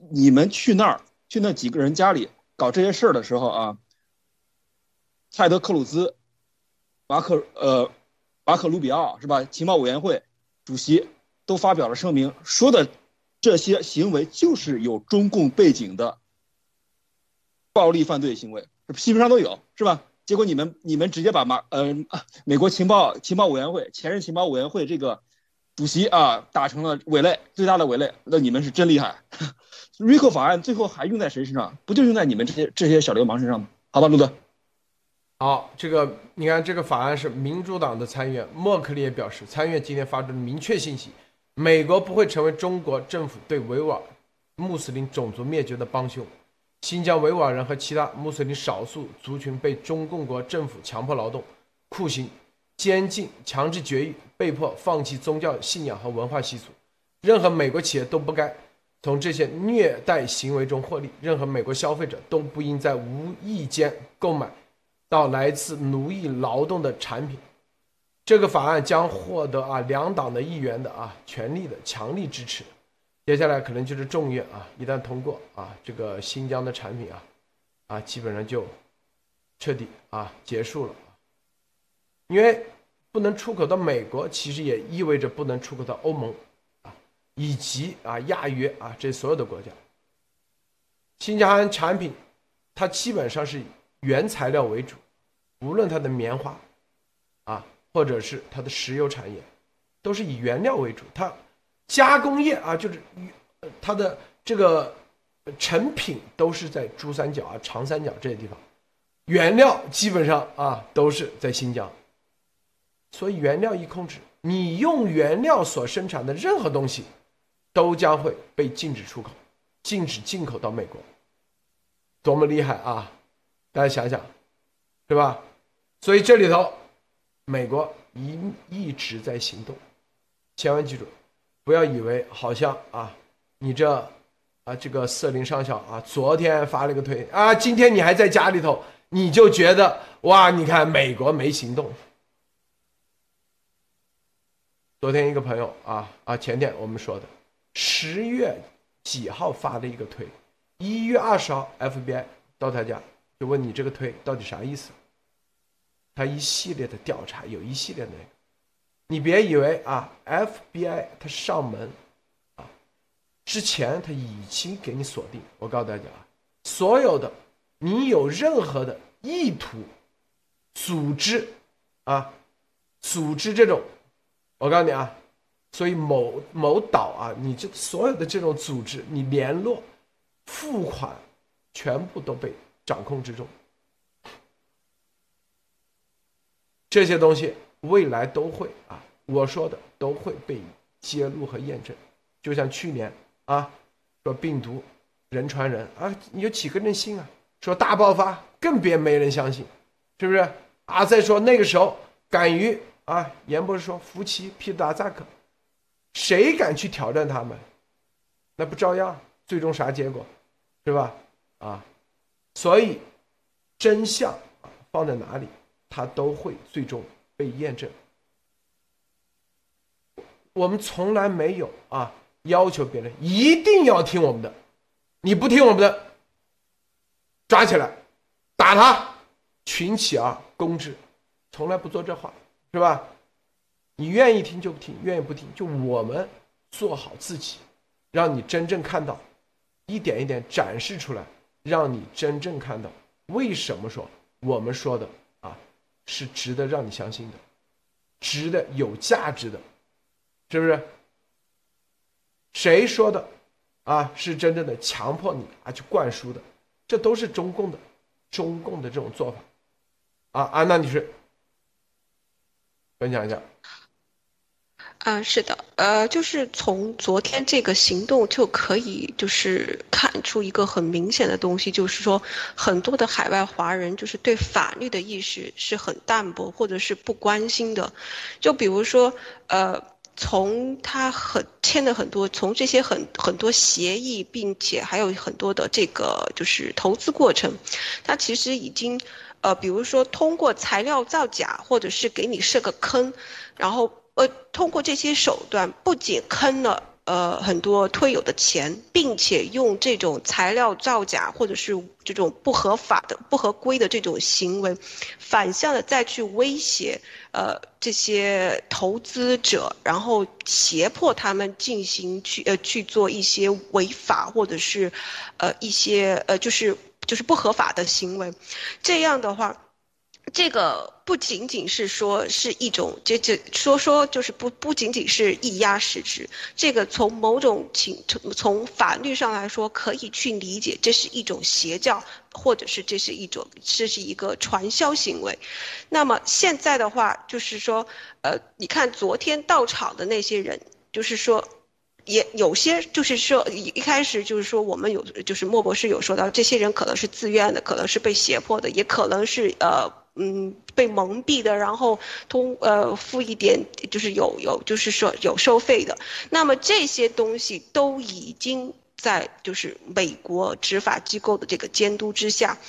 你们去那儿去那几个人家里搞这些事儿的时候啊，泰德克鲁兹，马克呃。马可·卢比奥是吧？情报委员会主席都发表了声明，说的这些行为就是有中共背景的暴力犯罪行为，批评上都有是吧？结果你们你们直接把马呃 美国情报情报委员会前任情报委员会这个主席啊打成了伪类，最大的伪类，那你们是真厉害。RICO 法案最后还用在谁身上？不就用在你们这些这些小流氓身上吗？好吧，路德。好，这个你看，这个法案是民主党的参议员默克利也表示，参议院今天发出的明确信息，美国不会成为中国政府对维吾尔穆斯林种族灭绝的帮凶。新疆维吾尔人和其他穆斯林少数族群被中共国政府强迫劳动、酷刑、监禁、强制绝育、被迫放弃宗教信仰和文化习俗。任何美国企业都不该从这些虐待行为中获利，任何美国消费者都不应在无意间购买。到来自奴役劳动的产品，这个法案将获得啊两党的议员的啊全力的强力支持。接下来可能就是众院啊，一旦通过啊，这个新疆的产品啊，啊基本上就彻底啊结束了。因为不能出口到美国，其实也意味着不能出口到欧盟啊，以及啊亚约啊这所有的国家。新疆产品，它基本上是原材料为主，无论它的棉花，啊，或者是它的石油产业，都是以原料为主。它加工业啊，就是它的这个成品都是在珠三角啊、长三角这些地方，原料基本上啊都是在新疆。所以原料一控制，你用原料所生产的任何东西，都将会被禁止出口，禁止进口到美国。多么厉害啊！大家想想，是吧？所以这里头，美国一一直在行动，千万记住，不要以为好像啊，你这啊这个瑟林上校啊，昨天发了个推啊，今天你还在家里头，你就觉得哇，你看美国没行动。昨天一个朋友啊啊，前天我们说的，十月几号发的一个推。一月二十号，FBI 到他家就问你这个推到底啥意思？他一系列的调查，有一系列的，你别以为啊，FBI 他上门啊，之前他已经给你锁定。我告诉大家啊，所有的你有任何的意图，组织啊，组织这种，我告诉你啊，所以某某岛啊，你这所有的这种组织，你联络。付款全部都被掌控之中，这些东西未来都会啊，我说的都会被揭露和验证。就像去年啊，说病毒人传人啊，有几个人信啊？说大爆发更别没人相信，是不是啊？再说那个时候敢于啊，严博士说夫妻皮达扎克，谁敢去挑战他们？那不照样？最终啥结果，是吧？啊，所以真相放在哪里，它都会最终被验证。我们从来没有啊要求别人一定要听我们的，你不听我们的，抓起来打他，群起而攻之，从来不做这话，是吧？你愿意听就听，愿意不听就我们做好自己，让你真正看到。一点一点展示出来，让你真正看到为什么说我们说的是值得让你相信的，值得有价值的，是不是？谁说的啊是真正的强迫你啊去灌输的？这都是中共的，中共的这种做法啊！啊，那你是，分享一下。嗯，是的，呃，就是从昨天这个行动就可以，就是看出一个很明显的东西，就是说很多的海外华人就是对法律的意识是很淡薄或者是不关心的。就比如说，呃，从他很签的很多，从这些很很多协议，并且还有很多的这个就是投资过程，他其实已经，呃，比如说通过材料造假，或者是给你设个坑，然后。呃，通过这些手段，不仅坑了呃很多推友的钱，并且用这种材料造假或者是这种不合法的、不合规的这种行为，反向的再去威胁呃这些投资者，然后胁迫他们进行去呃去做一些违法或者是呃一些呃就是就是不合法的行为，这样的话。这个不仅仅是说是一种，这这说说就是不不仅仅是一压实质，这个从某种情从从法律上来说可以去理解，这是一种邪教，或者是这是一种这是一个传销行为。那么现在的话，就是说，呃，你看昨天到场的那些人，就是说，也有些就是说一一开始就是说我们有就是莫博士有说到，这些人可能是自愿的，可能是被胁迫的，也可能是呃。嗯，被蒙蔽的，然后通呃付一点，就是有有，就是说有收费的。那么这些东西都已经在就是美国执法机构的这个监督之下。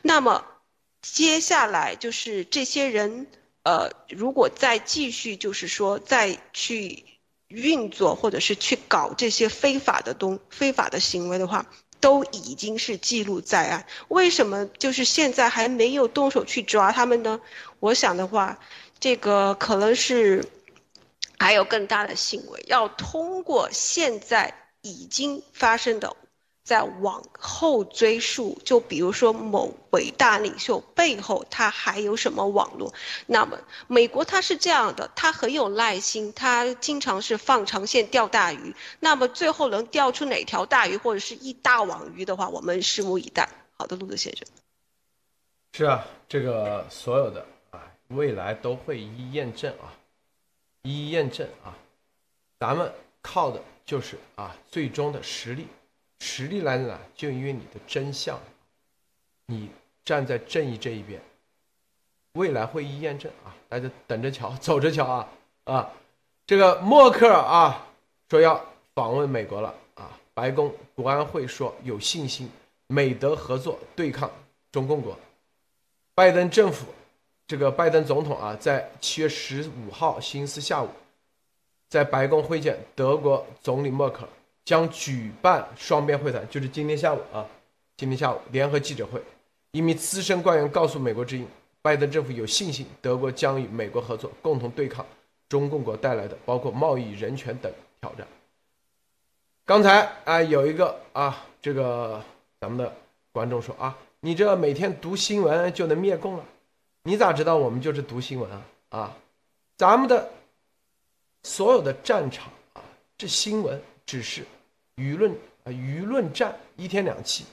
那么接下来就是这些人呃，如果再继续就是说再去运作或者是去搞这些非法的东非法的行为的话。都已经是记录在案，为什么就是现在还没有动手去抓他们呢？我想的话，这个可能是还有更大的行为，要通过现在已经发生的再往后追溯，就比如说某伟大领袖背后他还有什么网络？那么美国他是这样的，他很有耐心，他经常是放长线钓大鱼。那么最后能钓出哪条大鱼或者是一大网鱼的话，我们拭目以待。好的，路德先生。是啊，这个所有的啊，未来都会一一验证啊，一一验证啊，咱们靠的就是啊最终的实力。实力来自哪？就因为你的真相，你站在正义这一边，未来会一验证啊！大家等着瞧，走着瞧啊啊！这个默克尔啊说要访问美国了啊！白宫国安会说有信心美德合作对抗中共国。拜登政府，这个拜登总统啊，在七月十五号星期四下午，在白宫会见德国总理默克尔。将举办双边会谈，就是今天下午啊，今天下午联合记者会，一名资深官员告诉美国之音，拜登政府有信心德国将与美国合作，共同对抗中共国带来的包括贸易、人权等挑战。刚才啊，有一个啊，这个咱们的观众说啊，你这每天读新闻就能灭共了，你咋知道我们就是读新闻啊？啊，咱们的所有的战场啊，这新闻只是。舆论啊，舆论战一天两期，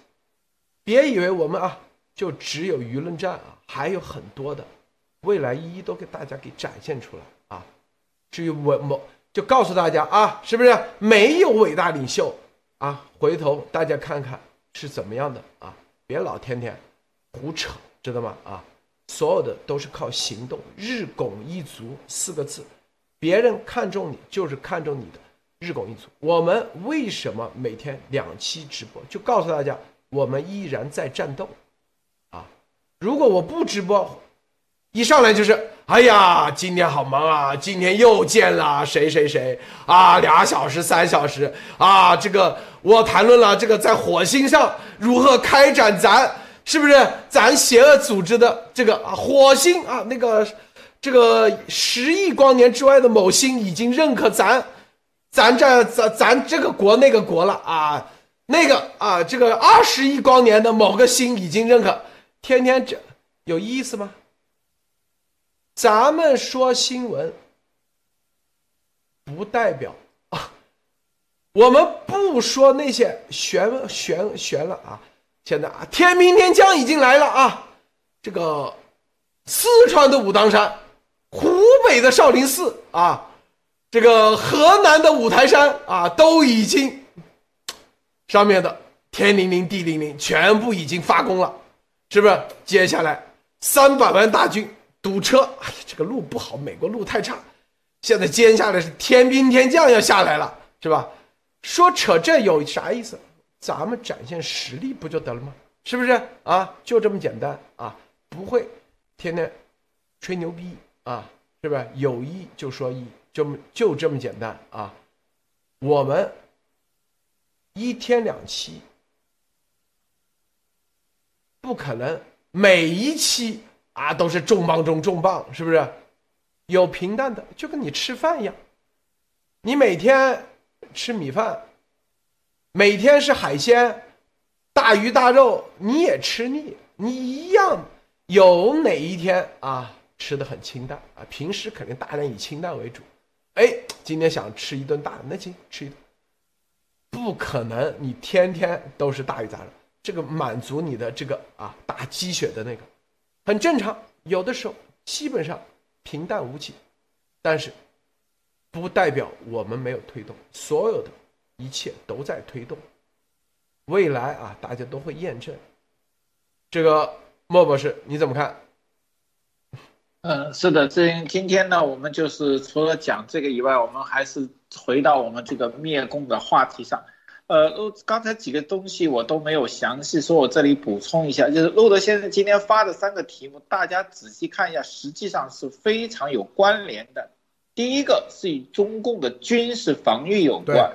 别以为我们啊就只有舆论战啊，还有很多的，未来一一都给大家给展现出来啊。至于我某就告诉大家啊，是不是没有伟大领袖啊？回头大家看看是怎么样的啊？别老天天胡扯，知道吗？啊，所有的都是靠行动，日拱一卒四个字，别人看中你就是看中你的。日拱一卒，我们为什么每天两期直播？就告诉大家，我们依然在战斗，啊！如果我不直播，一上来就是，哎呀，今天好忙啊，今天又见了谁谁谁啊，俩小时、三小时啊，这个我谈论了这个在火星上如何开展咱是不是咱邪恶组织的这个啊火星啊那个这个十亿光年之外的某星已经认可咱。咱这咱咱这个国那个国了啊，那个啊，这个二十亿光年的某个星已经认可，天天这有意思吗？咱们说新闻，不代表啊，我们不说那些玄玄玄了啊。现在啊，天兵天将已经来了啊，这个四川的武当山，湖北的少林寺啊。这个河南的五台山啊，都已经上面的天灵灵地灵灵，全部已经发功了，是不是？接下来三百万大军堵车，哎呀，这个路不好，美国路太差。现在接下来是天兵天将要下来了，是吧？说扯这有啥意思？咱们展现实力不就得了吗？是不是啊？就这么简单啊？不会天天吹牛逼啊？是不是？有一就说一。就就这么简单啊！我们一天两期，不可能每一期啊都是重磅中重磅，是不是？有平淡的，就跟你吃饭一样，你每天吃米饭，每天是海鲜、大鱼大肉，你也吃腻，你一样有哪一天啊吃的很清淡啊？平时肯定大量以清淡为主。哎，今天想吃一顿大的，那行吃一顿。不可能，你天天都是大鱼大肉，这个满足你的这个啊打鸡血的那个，很正常。有的时候基本上平淡无奇，但是不代表我们没有推动，所有的一切都在推动。未来啊，大家都会验证。这个莫博士你怎么看？嗯，是的，这今天呢，我们就是除了讲这个以外，我们还是回到我们这个灭共的话题上。呃，刚才几个东西我都没有详细说，我这里补充一下，就是路德先生今天发的三个题目，大家仔细看一下，实际上是非常有关联的。第一个是与中共的军事防御有关。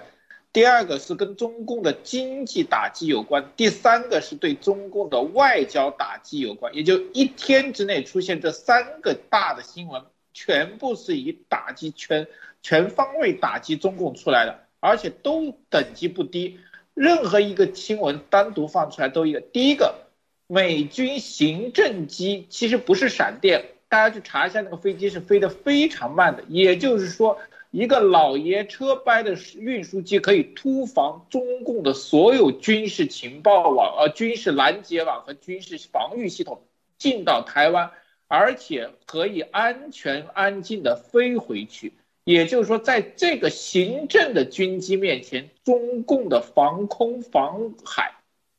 第二个是跟中共的经济打击有关，第三个是对中共的外交打击有关，也就一天之内出现这三个大的新闻，全部是以打击全全方位打击中共出来的，而且都等级不低。任何一个新闻单独放出来都一个。第一个，美军行政机其实不是闪电，大家去查一下，那个飞机是飞得非常慢的。也就是说，一个老爷车掰的运输机可以突防中共的所有军事情报网、呃军事拦截网和军事防御系统进到台湾，而且可以安全安静的飞回去。也就是说，在这个行政的军机面前，中共的防空防海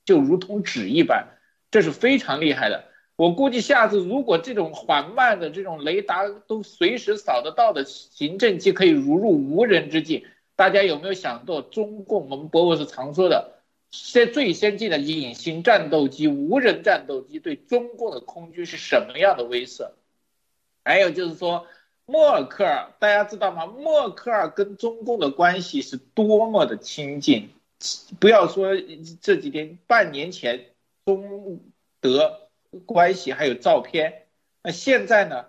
就如同纸一般，这是非常厉害的。我估计下次如果这种缓慢的这种雷达都随时扫得到的行政机可以如入无人之境，大家有没有想到中共我们博博士常说的，现最先进的隐形战斗机、无人战斗机对中共的空军是什么样的威慑？还有就是说。默克尔，大家知道吗？默克尔跟中共的关系是多么的亲近，不要说这几天，半年前中德关系还有照片，那现在呢？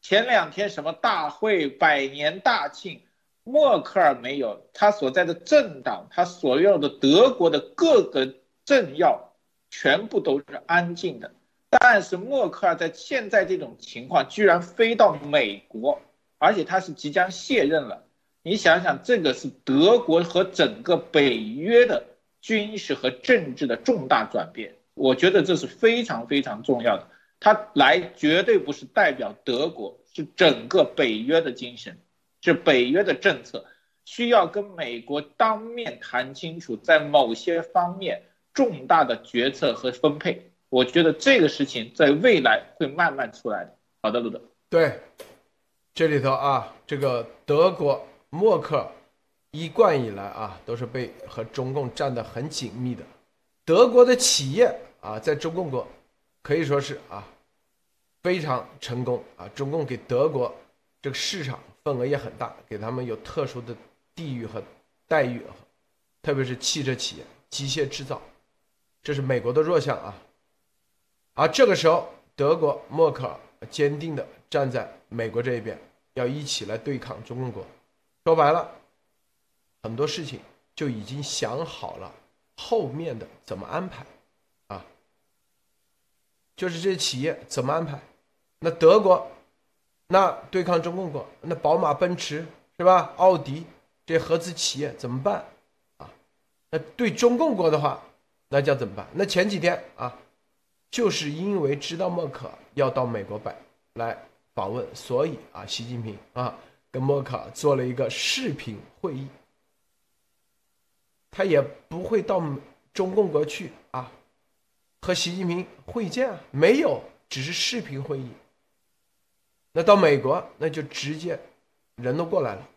前两天什么大会、百年大庆，默克尔没有，他所在的政党，他所用的德国的各个政要，全部都是安静的。但是默克尔在现在这种情况，居然飞到美国，而且他是即将卸任了。你想想，这个是德国和整个北约的军事和政治的重大转变，我觉得这是非常非常重要的。他来绝对不是代表德国，是整个北约的精神，是北约的政策，需要跟美国当面谈清楚，在某些方面重大的决策和分配。我觉得这个事情在未来会慢慢出来的。好的，路德。对，这里头啊，这个德国默克一贯以来啊，都是被和中共站得很紧密的。德国的企业啊，在中共国可以说是啊非常成功啊。中共给德国这个市场份额也很大，给他们有特殊的地域和待遇，特别是汽车企业、机械制造，这是美国的弱项啊。而这个时候，德国默克尔坚定地站在美国这一边，要一起来对抗中共国。说白了，很多事情就已经想好了后面的怎么安排，啊，就是这些企业怎么安排。那德国，那对抗中共国，那宝马、奔驰是吧？奥迪这合资企业怎么办？啊，那对中共国的话，那叫怎么办？那前几天啊。就是因为知道默克要到美国摆来访问，所以啊，习近平啊跟默克做了一个视频会议。他也不会到中共国去啊，和习近平会见啊，没有，只是视频会议。那到美国那就直接人都过来了，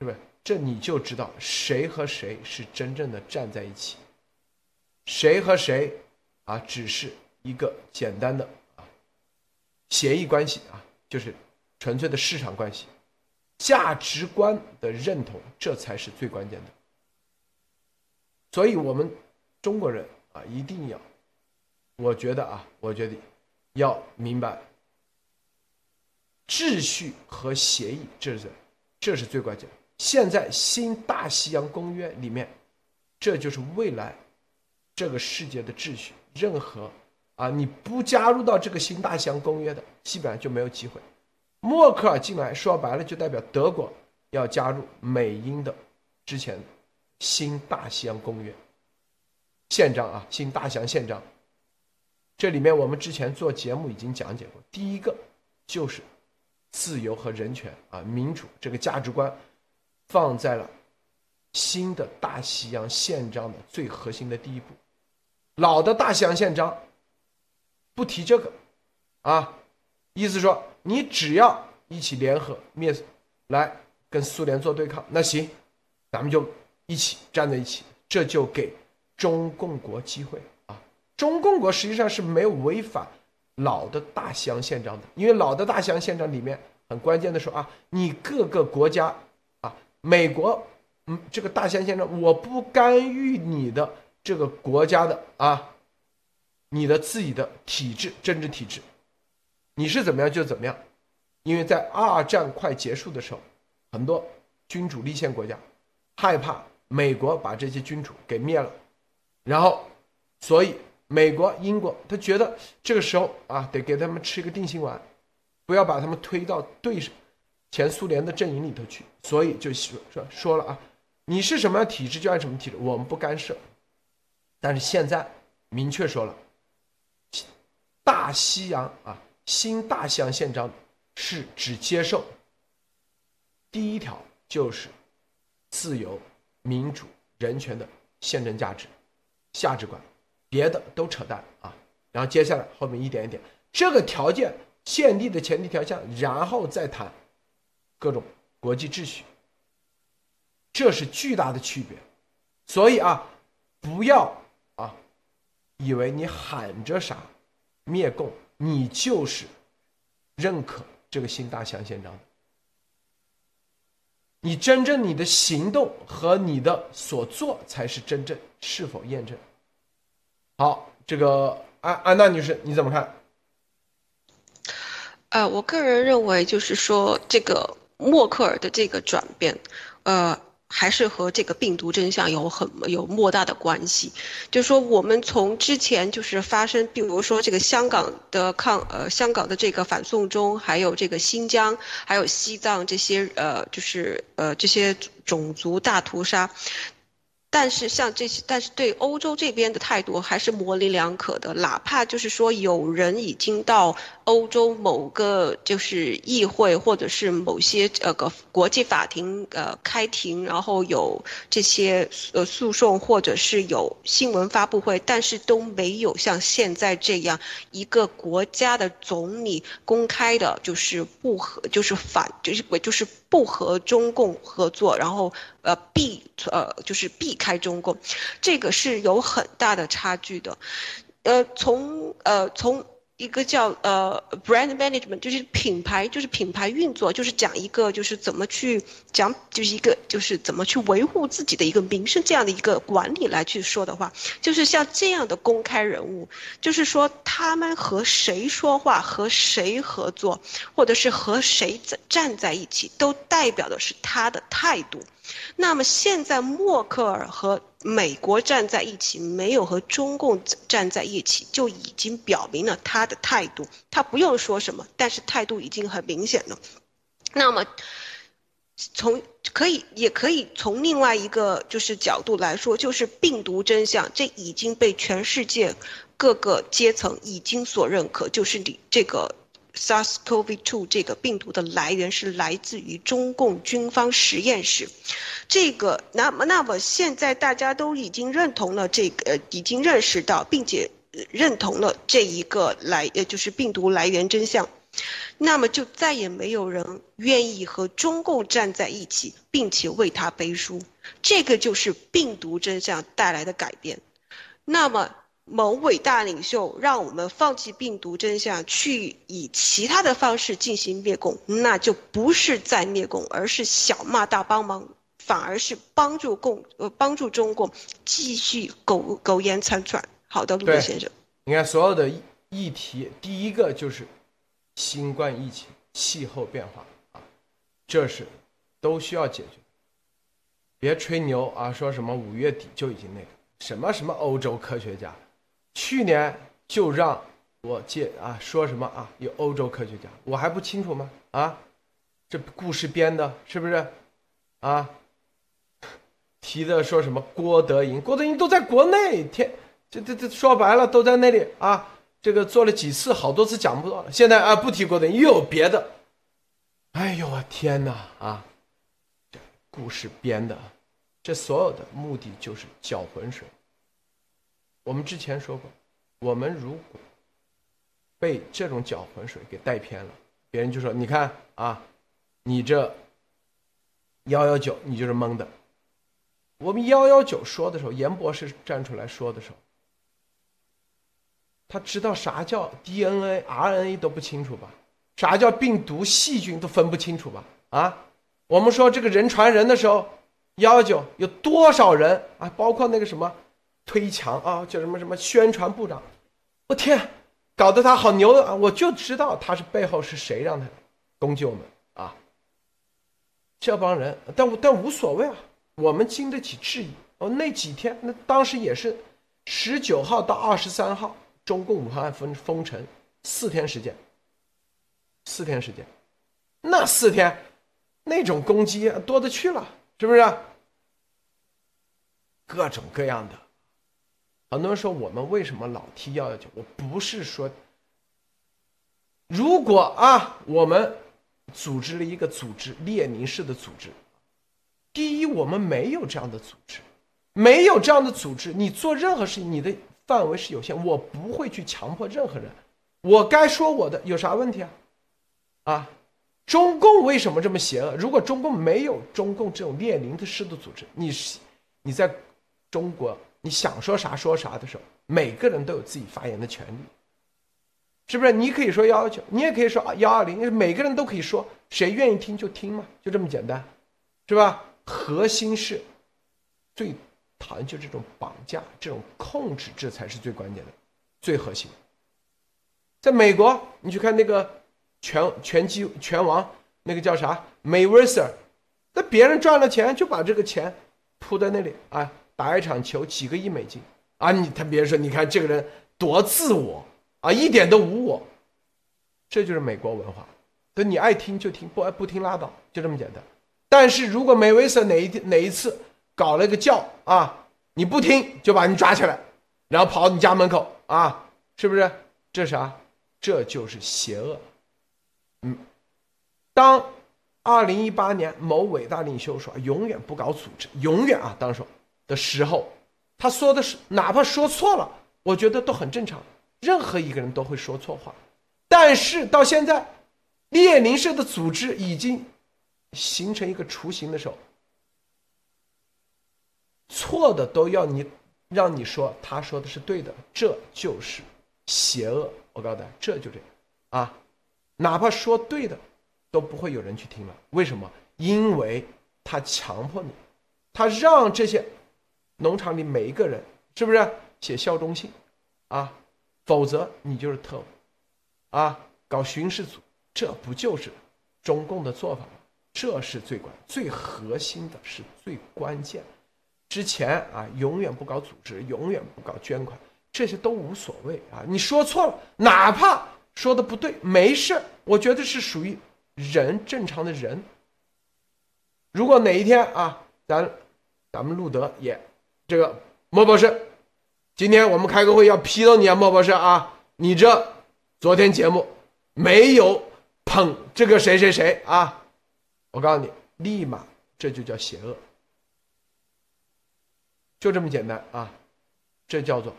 是不是？这你就知道谁和谁是真正的站在一起，谁和谁。啊，只是一个简单的啊协议关系啊，就是纯粹的市场关系，价值观的认同，这才是最关键的。所以，我们中国人啊，一定要，我觉得啊，我觉得要明白秩序和协议，这是这是最关键的。现在新大西洋公约里面，这就是未来这个世界的秩序。任何啊，你不加入到这个新大西洋公约的，基本上就没有机会。默克尔进来说白了，就代表德国要加入美英的之前新大西洋公约宪章啊，新大西洋宪章。这里面我们之前做节目已经讲解过，第一个就是自由和人权啊，民主这个价值观放在了新的大西洋宪章的最核心的第一步。老的大西洋宪章不提这个，啊，意思说你只要一起联合灭，来跟苏联做对抗，那行，咱们就一起站在一起，这就给中共国机会啊。中共国实际上是没有违反老的大西洋宪章的，因为老的大西洋宪章里面很关键的说啊，你各个国家啊，美国，嗯，这个大西洋宪章我不干预你的。这个国家的啊，你的自己的体制、政治体制，你是怎么样就怎么样，因为在二战快结束的时候，很多君主立宪国家害怕美国把这些君主给灭了，然后，所以美国、英国他觉得这个时候啊，得给他们吃一个定心丸，不要把他们推到对前苏联的阵营里头去，所以就说说说了啊，你是什么样体制就按什么体制，我们不干涉。但是现在明确说了，大西洋啊，新大西洋宪章是只接受。第一条就是自由、民主、人权的宪政价值、价值观，别的都扯淡啊。然后接下来后面一点一点，这个条件限定的前提条件，然后再谈各种国际秩序，这是巨大的区别。所以啊，不要啊。以为你喊着啥灭共，你就是认可这个新大西洋宪章。你真正你的行动和你的所做才是真正是否验证。好，这个安安娜女士你怎么看？呃，我个人认为就是说这个默克尔的这个转变，呃。还是和这个病毒真相有很有莫大的关系，就是说我们从之前就是发生，比如说这个香港的抗呃香港的这个反送中，还有这个新疆，还有西藏这些呃就是呃这些种族大屠杀。但是像这些，但是对欧洲这边的态度还是模棱两可的。哪怕就是说有人已经到欧洲某个就是议会或者是某些呃个国际法庭呃开庭，然后有这些呃诉讼或者是有新闻发布会，但是都没有像现在这样一个国家的总理公开的就是不和就是反就是不就是。不和中共合作，然后呃避呃就是避开中共，这个是有很大的差距的，呃从呃从。一个叫呃 brand management，就是品牌，就是品牌运作，就是讲一个就是怎么去讲，就是一个就是怎么去维护自己的一个名声这样的一个管理来去说的话，就是像这样的公开人物，就是说他们和谁说话，和谁合作，或者是和谁站站在一起，都代表的是他的态度。那么现在默克尔和美国站在一起，没有和中共站在一起，就已经表明了他的态度。他不用说什么，但是态度已经很明显了。那么，从可以也可以从另外一个就是角度来说，就是病毒真相，这已经被全世界各个阶层已经所认可，就是你这个。SARS-CoV-2 这个病毒的来源是来自于中共军方实验室，这个那么那么现在大家都已经认同了这个，已经认识到并且认同了这一个来呃就是病毒来源真相，那么就再也没有人愿意和中共站在一起，并且为他背书，这个就是病毒真相带来的改变，那么。某伟大领袖让我们放弃病毒真相，去以其他的方式进行灭共，那就不是在灭共，而是小骂大帮忙，反而是帮助共呃帮助中共继续苟苟延残喘。好的，陆先生，你看所有的议题，第一个就是新冠疫情、气候变化啊，这是都需要解决。别吹牛啊，说什么五月底就已经那个什么什么欧洲科学家。去年就让我借啊，说什么啊？有欧洲科学家，我还不清楚吗？啊，这故事编的，是不是？啊，提的说什么郭德银？郭德银都在国内，天，这这这说白了都在那里啊。这个做了几次，好多次讲不到了。现在啊，不提郭德银，又有别的。哎呦我天哪啊！这故事编的，这所有的目的就是搅浑水。我们之前说过，我们如果被这种搅浑水给带偏了，别人就说：“你看啊，你这幺幺九，你就是蒙的。”我们幺幺九说的时候，严博士站出来说的时候，他知道啥叫 DNA、RNA 都不清楚吧？啥叫病毒、细菌都分不清楚吧？啊，我们说这个人传人的时候，幺幺九有多少人啊？包括那个什么。推墙啊，叫什么什么宣传部长，我天，搞得他好牛啊！我就知道他是背后是谁让他攻击我们啊！这帮人，但但无所谓啊，我们经得起质疑。哦，那几天，那当时也是十九号到二十三号，中共武汉封封城四天时间，四天时间，那四天那种攻击多的去了，是不是？各种各样的，很多人说我们为什么老提幺幺九？我不是说，如果啊，我们组织了一个组织，列宁式的组织，第一，我们没有这样的组织，没有这样的组织，你做任何事情，你的范围是有限，我不会去强迫任何人，我该说我的，有啥问题啊？啊，中共为什么这么邪恶？如果中共没有中共这种列宁的式的组织，你你在。中国，你想说啥说啥的时候，每个人都有自己发言的权利，是不是？你可以说幺幺九，你也可以说幺二零，每个人都可以说，谁愿意听就听嘛，就这么简单，是吧？核心是，最讨厌就这种绑架、这种控制，这才是最关键的，最核心。在美国，你去看那个拳拳击拳王，那个叫啥？May Weather，那别人赚了钱就把这个钱铺在那里啊。打一场球几个亿美金啊！你他别说，你看这个人多自我啊，一点都无我。这就是美国文化，所以你爱听就听，不爱不听拉倒，就这么简单。但是如果美威瑟哪一天哪一次搞了个叫啊，你不听就把你抓起来，然后跑到你家门口啊，是不是？这啥？这就是邪恶。嗯，当二零一八年某伟大领袖说永远不搞组织，永远啊，当说。的时候，他说的是哪怕说错了，我觉得都很正常。任何一个人都会说错话，但是到现在，列宁式的组织已经形成一个雏形的时候，错的都要你让你说他说的是对的，这就是邪恶。我告诉大家，这就这样啊，哪怕说对的，都不会有人去听了。为什么？因为他强迫你，他让这些。农场里每一个人是不是写效忠信，啊，否则你就是特务，啊，搞巡视组，这不就是中共的做法吗？这是最关、最核心的，是最关键。之前啊，永远不搞组织，永远不搞捐款，这些都无所谓啊。你说错了，哪怕说的不对，没事我觉得是属于人正常的人。如果哪一天啊，咱咱们路德也。这个莫博士，今天我们开个会要批斗你啊，莫博士啊，你这昨天节目没有捧这个谁谁谁啊，我告诉你，立马这就叫邪恶，就这么简单啊，这叫做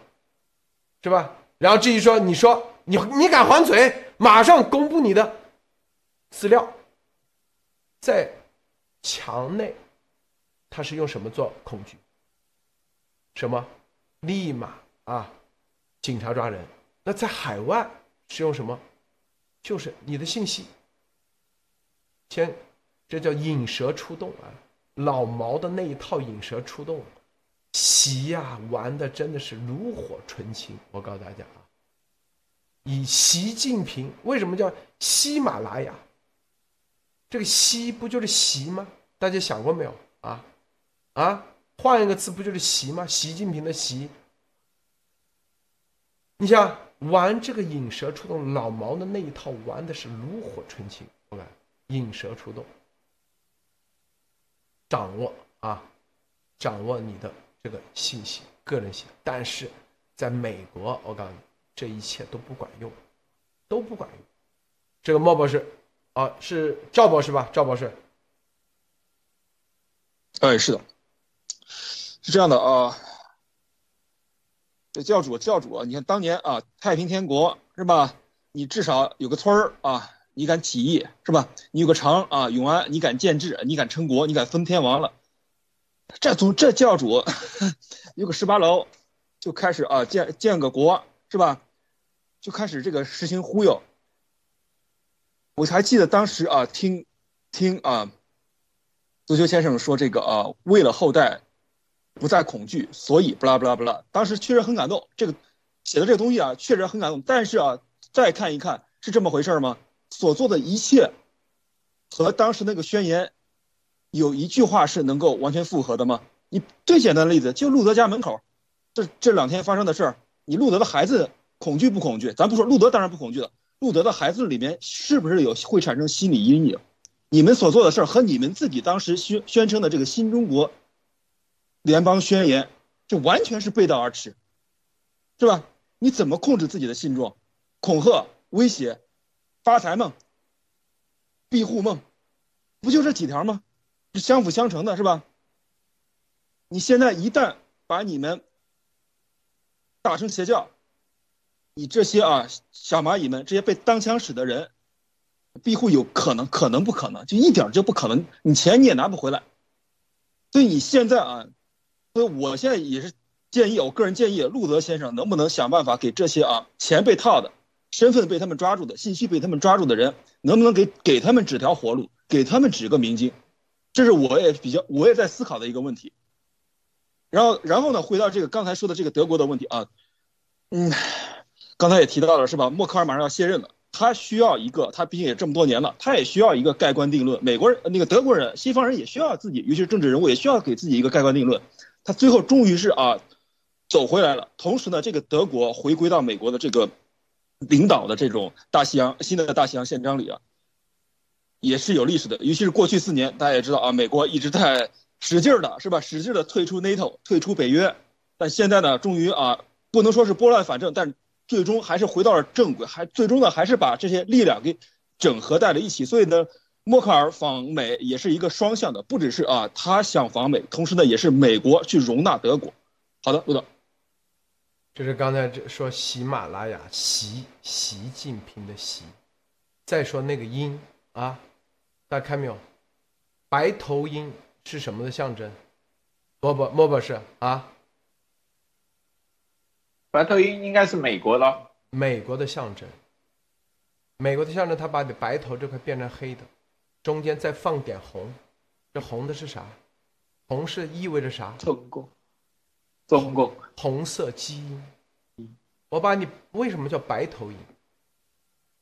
是吧？然后至于说你说你你敢还嘴，马上公布你的资料，在墙内，他是用什么做恐惧？什么？立马啊，警察抓人。那在海外是用什么？就是你的信息。先，这叫引蛇出洞啊！老毛的那一套引蛇出洞，习呀玩的真的是炉火纯青。我告诉大家啊，以习近平为什么叫喜马拉雅？这个“习”不就是习吗？大家想过没有啊？啊？换一个字不就是习吗？习近平的习。你像玩这个引蛇出洞，老毛的那一套玩的是炉火纯青。我看引蛇出洞，掌握啊，掌握你的这个信息，个人信息。但是在美国，我告诉你，这一切都不管用，都不管用。这个莫博士，啊，是赵博士吧？赵博士。哎，是的。是这样的啊，这教主教主，你看当年啊，太平天国是吧？你至少有个村儿啊，你敢起义是吧？你有个城啊，永安，你敢建制，你敢称国，你敢封天王了。这从这教主有个十八楼，就开始啊建建个国是吧？就开始这个实行忽悠。我还记得当时啊，听听啊，足球先生说这个啊，为了后代。不再恐惧，所以不拉不拉不拉。当时确实很感动，这个写的这个东西啊，确实很感动。但是啊，再看一看，是这么回事吗？所做的一切和当时那个宣言有一句话是能够完全复合的吗？你最简单的例子就路德家门口，这这两天发生的事儿，你路德的孩子恐惧不恐惧？咱不说路德当然不恐惧了，路德的孩子里面是不是有会产生心理阴影？你们所做的事儿和你们自己当时宣宣称的这个新中国联邦宣言，就完全是背道而驰，是吧？你怎么控制自己的信众？恐吓、威胁、发财梦、庇护梦，不就这几条吗？是相辅相成的，是吧？你现在一旦把你们打成邪教，你这些啊小蚂蚁们，这些被当枪使的人，庇护有可能，可能不可能，就一点就不可能，你钱你也拿不回来。所以你现在啊，所以我现在也是建议，我个人建议，路德先生能不能想办法给这些啊钱被套的、身份被他们抓住的、信息被他们抓住的人，能不能给给他们指条活路，给他们指个明经？这是我也比较，我也在思考的一个问题。然后，然后呢，回到这个刚才说的这个德国的问题啊，嗯，刚才也提到了是吧？默克尔马上要卸任了，他需要一个，他毕竟也这么多年了，他也需要一个盖棺定论。美国人那个德国人、西方人也需要自己，尤其是政治人物也需要给自己一个盖棺定论。他最后终于是啊，走回来了。同时呢，这个德国回归到美国的这个领导的这种大西洋新的大西洋宪章里啊，也是有历史的。尤其是过去四年，大家也知道啊，美国一直在。使劲的是吧？使劲的退出 NATO，退出北约，但现在呢，终于啊，不能说是拨乱反正，但最终还是回到了正轨，还最终呢，还是把这些力量给整合在了一起。所以呢，默克尔访美也是一个双向的，不只是啊，他想访美，同时呢，也是美国去容纳德国。好的，陆总，这是刚才说喜马拉雅习习近平的习，再说那个鹰啊，大家看没有？白头鹰。是什么的象征？莫博莫博士啊，白头鹰应该是美国的，美国的象征。美国的象征，他把你白头这块变成黑的，中间再放点红，这红的是啥？红是意味着啥？中共，中共红色基因。我把你为什么叫白头鹰？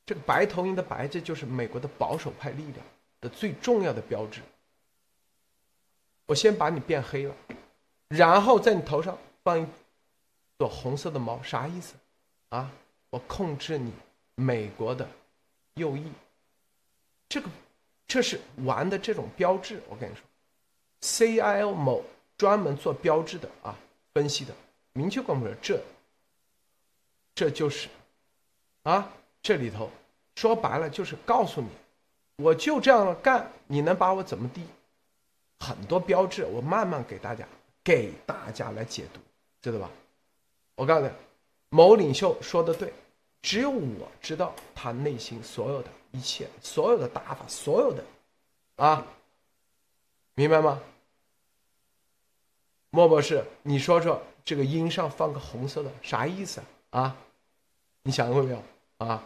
这个白头鹰的白，这就是美国的保守派力量的最重要的标志。我先把你变黑了，然后在你头上放一朵红色的毛，啥意思？啊，我控制你美国的右翼，这个这是玩的这种标志。我跟你说，CIO 某专门做标志的啊，分析的明确告诉我，这这就是啊，这里头说白了就是告诉你，我就这样干，你能把我怎么地？很多标志，我慢慢给大家给大家来解读，知道吧？我告诉你，某领袖说的对，只有我知道他内心所有的一切，所有的打法，所有的啊，明白吗？莫博士，你说说这个音上放个红色的啥意思啊？你想过没有啊？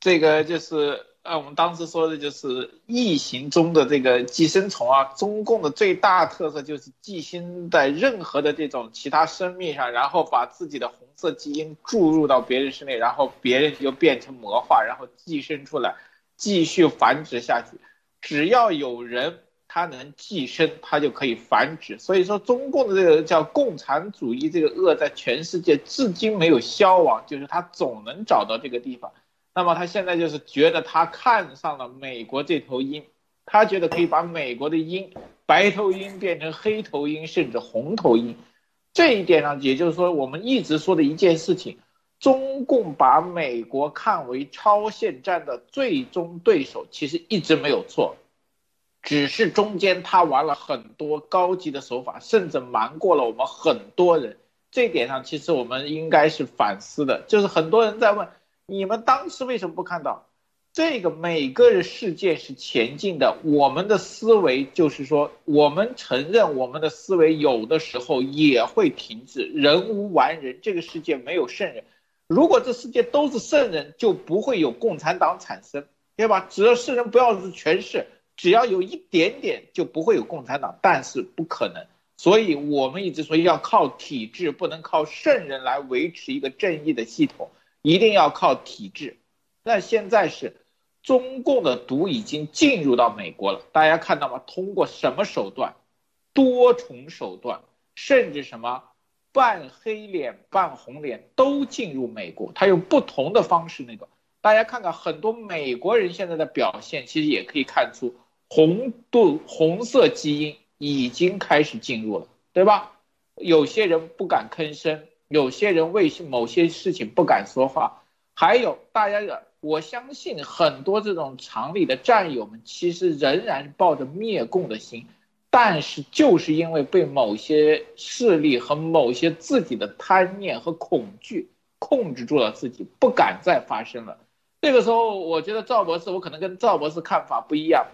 这个就是。啊，我们当时说的就是异形中的这个寄生虫啊。中共的最大特色就是寄生在任何的这种其他生命上，然后把自己的红色基因注入到别人身内，然后别人就变成魔化，然后寄生出来，继续繁殖下去。只要有人他能寄生，他就可以繁殖。所以说，中共的这个叫共产主义这个恶，在全世界至今没有消亡，就是他总能找到这个地方。那么他现在就是觉得他看上了美国这头鹰，他觉得可以把美国的鹰白头鹰变成黑头鹰，甚至红头鹰。这一点上，也就是说我们一直说的一件事情：中共把美国看为超限战的最终对手，其实一直没有错，只是中间他玩了很多高级的手法，甚至瞒过了我们很多人。这点上，其实我们应该是反思的，就是很多人在问。你们当时为什么不看到这个？每个人世界是前进的，我们的思维就是说，我们承认我们的思维有的时候也会停滞。人无完人，这个世界没有圣人。如果这世界都是圣人，就不会有共产党产生，对吧？只要圣人不要是全是，只要有一点点，就不会有共产党。但是不可能，所以我们一直说要靠体制，不能靠圣人来维持一个正义的系统。一定要靠体制，那现在是中共的毒已经进入到美国了。大家看到吗？通过什么手段？多重手段，甚至什么半黑脸、半红脸都进入美国。他用不同的方式，那个大家看看，很多美国人现在的表现，其实也可以看出红度红色基因已经开始进入了，对吧？有些人不敢吭声，有些人为某些事情不敢说话，还有大家的。我相信很多这种厂里的战友们，其实仍然抱着灭共的心，但是就是因为被某些势力和某些自己的贪念和恐惧控制住了自己，不敢再发声了。这个时候，我觉得赵博士，我可能跟赵博士看法不一样。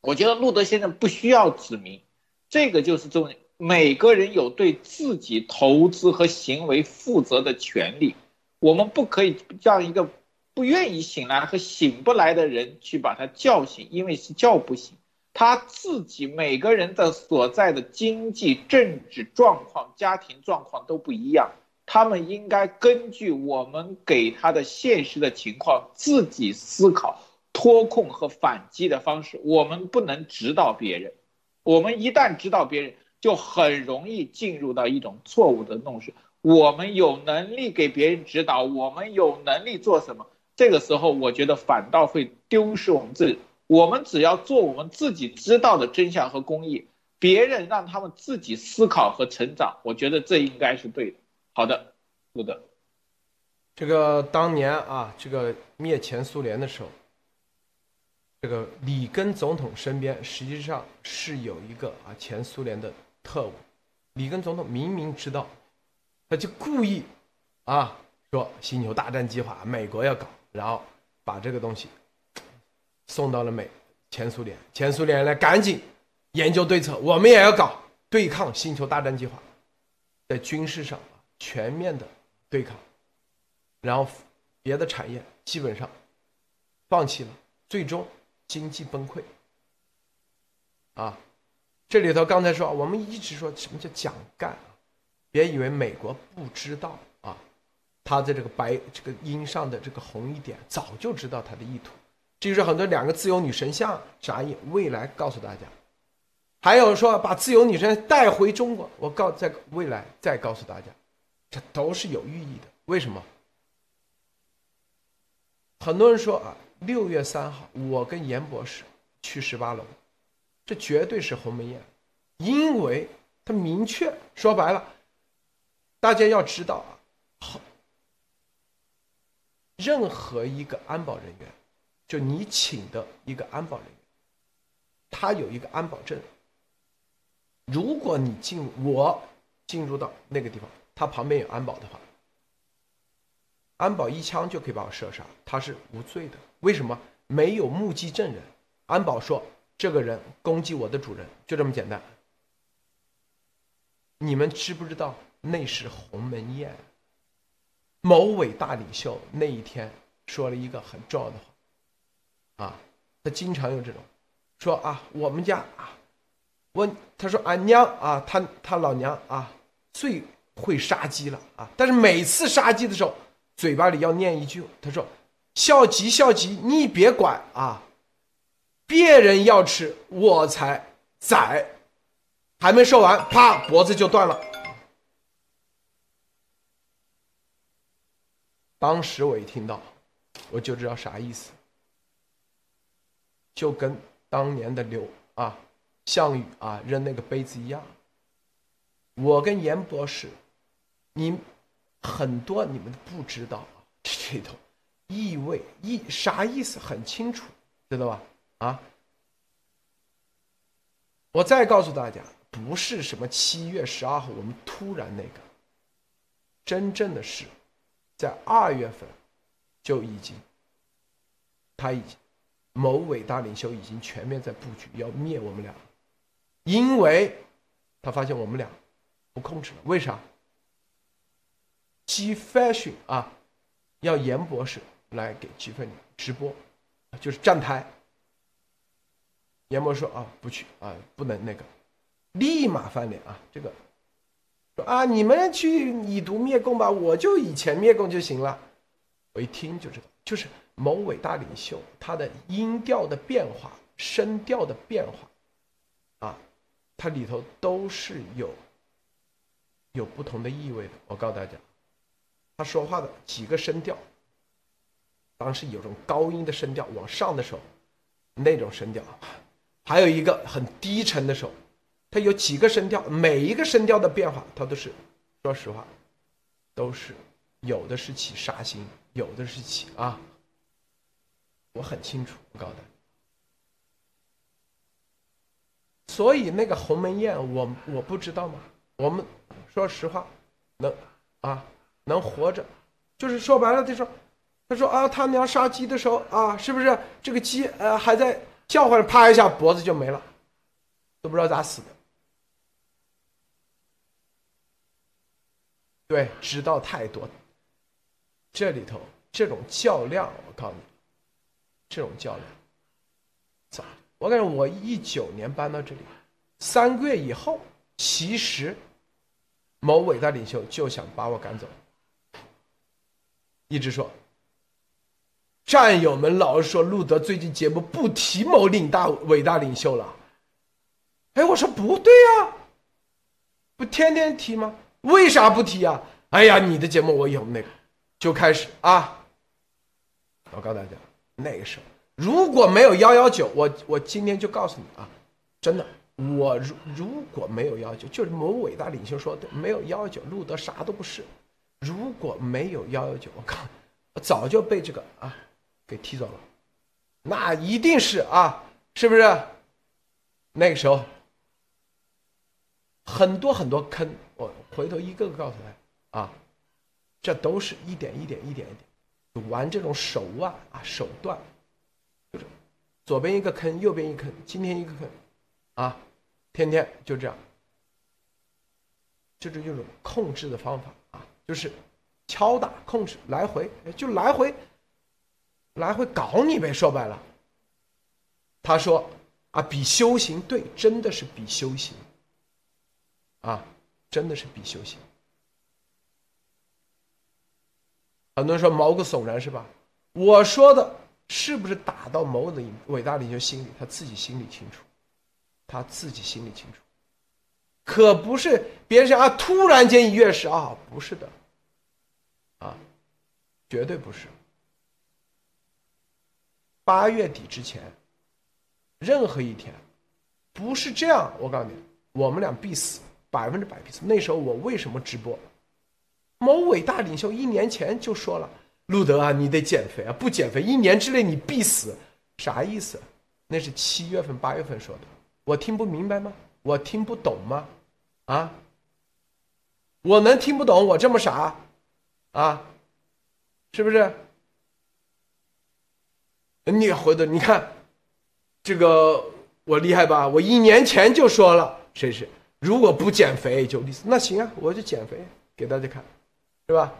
我觉得路德先生不需要指明，这个就是重点。每个人有对自己投资和行为负责的权利，我们不可以让一个。不愿意醒来和醒不来的人去把他叫醒，因为是叫不醒。他自己每个人的所在的经济、政治状况、家庭状况都不一样，他们应该根据我们给他的现实的情况自己思考脱控和反击的方式。我们不能指导别人，我们一旦指导别人，就很容易进入到一种错误的弄式。我们有能力给别人指导，我们有能力做什么？这个时候，我觉得反倒会丢失我们自己。我们只要做我们自己知道的真相和公益，别人让他们自己思考和成长，我觉得这应该是对的。好的，路德，这个当年啊，这个灭前苏联的时候，这个里根总统身边实际上是有一个啊前苏联的特务，里根总统明明知道，他就故意啊说星球大战计划美国要搞。然后把这个东西送到了美前苏联，前苏联呢赶紧研究对策，我们也要搞对抗星球大战计划，在军事上全面的对抗，然后别的产业基本上放弃了，最终经济崩溃。啊，这里头刚才说我们一直说什么叫蒋干啊，别以为美国不知道啊。他在这个白这个鹰上的这个红一点，早就知道他的意图。这就是很多两个自由女神像啥意？未来告诉大家，还有说把自由女神带回中国，我告在未来再告诉大家，这都是有寓意的。为什么？很多人说啊，六月三号我跟严博士去十八楼，这绝对是鸿门宴，因为他明确说白了，大家要知道啊，好。任何一个安保人员，就你请的一个安保人员，他有一个安保证。如果你进我进入到那个地方，他旁边有安保的话，安保一枪就可以把我射杀，他是无罪的。为什么？没有目击证人，安保说这个人攻击我的主人，就这么简单。你们知不知道那是鸿门宴？某伟大领袖那一天说了一个很重要的话，啊，他经常用这种，说啊，我们家啊，我他说俺娘啊，他他老娘啊，最会杀鸡了啊，但是每次杀鸡的时候，嘴巴里要念一句，他说，孝吉孝吉，你别管啊，别人要吃我才宰，还没说完，啪，脖子就断了。当时我一听到，我就知道啥意思，就跟当年的刘啊项羽啊扔那个杯子一样。我跟严博士，你很多你们都不知道，这里头意味意啥意思很清楚，知道吧？啊，我再告诉大家，不是什么七月十二号我们突然那个，真正的是。在二月份，就已经，他已经，某伟大领袖已经全面在布局要灭我们俩，因为，他发现我们俩不控制了。为啥？G Fashion 啊，要严博士来给 G Fashion 直播，就是站台。严博士说啊，不去啊，不能那个，立马翻脸啊，这个说。啊！你们去以毒灭共吧，我就以前灭共就行了。我一听就知道，就是某伟大领袖他的音调的变化、声调的变化，啊，它里头都是有有不同的意味的。我告诉大家，他说话的几个声调，当时有种高音的声调往上的时候，那种声调，还有一个很低沉的时候，它有几个声调，每一个声调的变化，它都是，说实话，都是有的是起杀心，有的是起啊。我很清楚，我告诉他。所以那个鸿门宴，我我不知道吗？我们说实话，能啊能活着，就是说白了，他说，他说啊，他娘杀鸡的时候啊，是不是这个鸡呃还在叫唤，啪一下脖子就没了，都不知道咋死的。对，知道太多。这里头这种较量，我告诉你。这种较量，早，我感觉我一九年搬到这里，三个月以后，其实某伟大领袖就想把我赶走，一直说，战友们老是说路德最近节目不提某领大伟大领袖了，哎，我说不对呀，不天天提吗？为啥不提啊？哎呀，你的节目我有那个，就开始啊，我告诉大家。那个时候如果没有幺幺九，我我今天就告诉你啊，真的，我如如果没有幺幺九，就是某伟大领袖说的，没有幺幺九，路德啥都不是。如果没有幺幺九，我靠，我早就被这个啊给踢走了。那一定是啊，是不是？那个时候很多很多坑，我回头一个个告诉他啊，这都是一点一点一点一点。玩这种手腕啊手段，就是左边一个坑，右边一个坑，今天一个坑，啊，天天就这样，就是这种控制的方法啊，就是敲打控制来回，就来回来回搞你呗。说白了，他说啊，比修行对，真的是比修行，啊，真的是比修行。很多人说毛骨悚然是吧？我说的是不是打到某领伟大领袖心里？他自己心里清楚，他自己心里清楚，可不是别人啊！突然间一跃十啊，不是的，啊，绝对不是。八月底之前，任何一天，不是这样。我告诉你，我们俩必死，百分之百必死。那时候我为什么直播？某伟大领袖一年前就说了：“路德啊，你得减肥啊，不减肥一年之内你必死。”啥意思？那是七月份、八月份说的，我听不明白吗？我听不懂吗？啊？我能听不懂？我这么傻？啊？是不是？你回头你看，这个我厉害吧？我一年前就说了，谁是？如果不减肥就那行啊，我就减肥给大家看。是吧？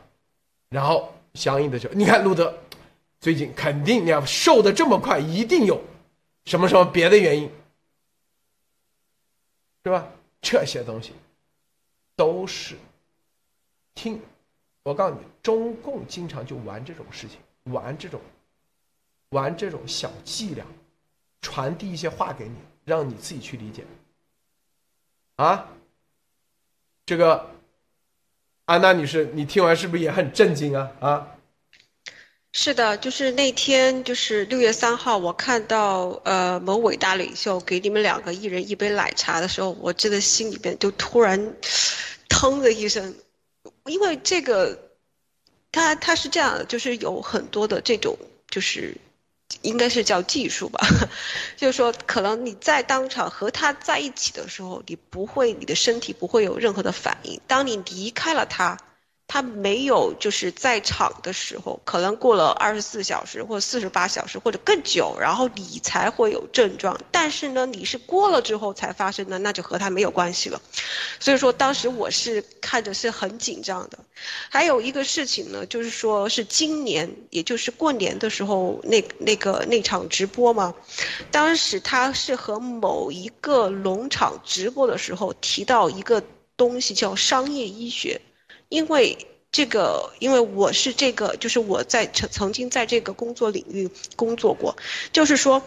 然后相应的就，你看路德最近肯定你要瘦的这么快，一定有什么什么别的原因，是吧？这些东西都是听我告诉你，中共经常就玩这种事情，玩这种玩这种小伎俩，传递一些话给你，让你自己去理解。啊，这个。安娜女士，你听完是不是也很震惊啊？啊，是的，就是那天，就是六月三号，我看到呃某伟大领袖给你们两个一人一杯奶茶的时候，我真的心里边就突然，腾的一声，因为这个，他他是这样，就是有很多的这种就是。应该是叫技术吧，就是说，可能你在当场和他在一起的时候，你不会，你的身体不会有任何的反应。当你离开了他。他没有就是在场的时候，可能过了二十四小时或四十八小时或者更久，然后你才会有症状。但是呢，你是过了之后才发生的，那就和他没有关系了。所以说，当时我是看着是很紧张的。还有一个事情呢，就是说是今年，也就是过年的时候那那个那场直播嘛，当时他是和某一个农场直播的时候提到一个东西叫商业医学。因为这个，因为我是这个，就是我在曾曾经在这个工作领域工作过，就是说，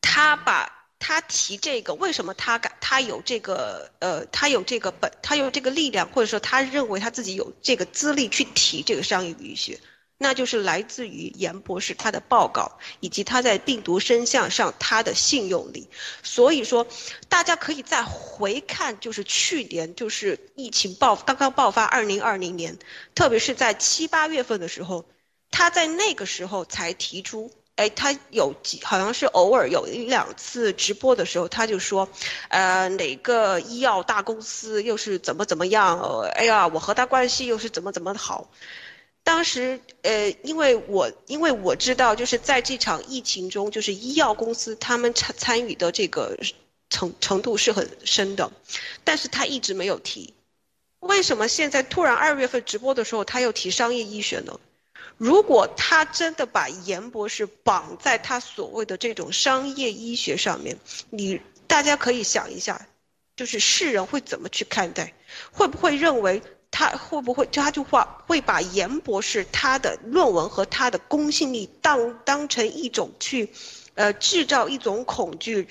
他把他提这个，为什么他敢，他有这个，呃，他有这个本，他有这个力量，或者说他认为他自己有这个资历去提这个商业医学。那就是来自于严博士他的报告，以及他在病毒生象上他的信用力。所以说，大家可以再回看，就是去年就是疫情爆刚刚爆发二零二零年，特别是在七八月份的时候，他在那个时候才提出，哎，他有几好像是偶尔有一两次直播的时候，他就说，呃，哪个医药大公司又是怎么怎么样？哎呀，我和他关系又是怎么怎么好。当时，呃，因为我因为我知道，就是在这场疫情中，就是医药公司他们参参与的这个程程度是很深的，但是他一直没有提。为什么现在突然二月份直播的时候他又提商业医学呢？如果他真的把严博士绑在他所谓的这种商业医学上面，你大家可以想一下，就是世人会怎么去看待？会不会认为？他会不会他就话会把严博士他的论文和他的公信力当当成一种去，呃制造一种恐惧，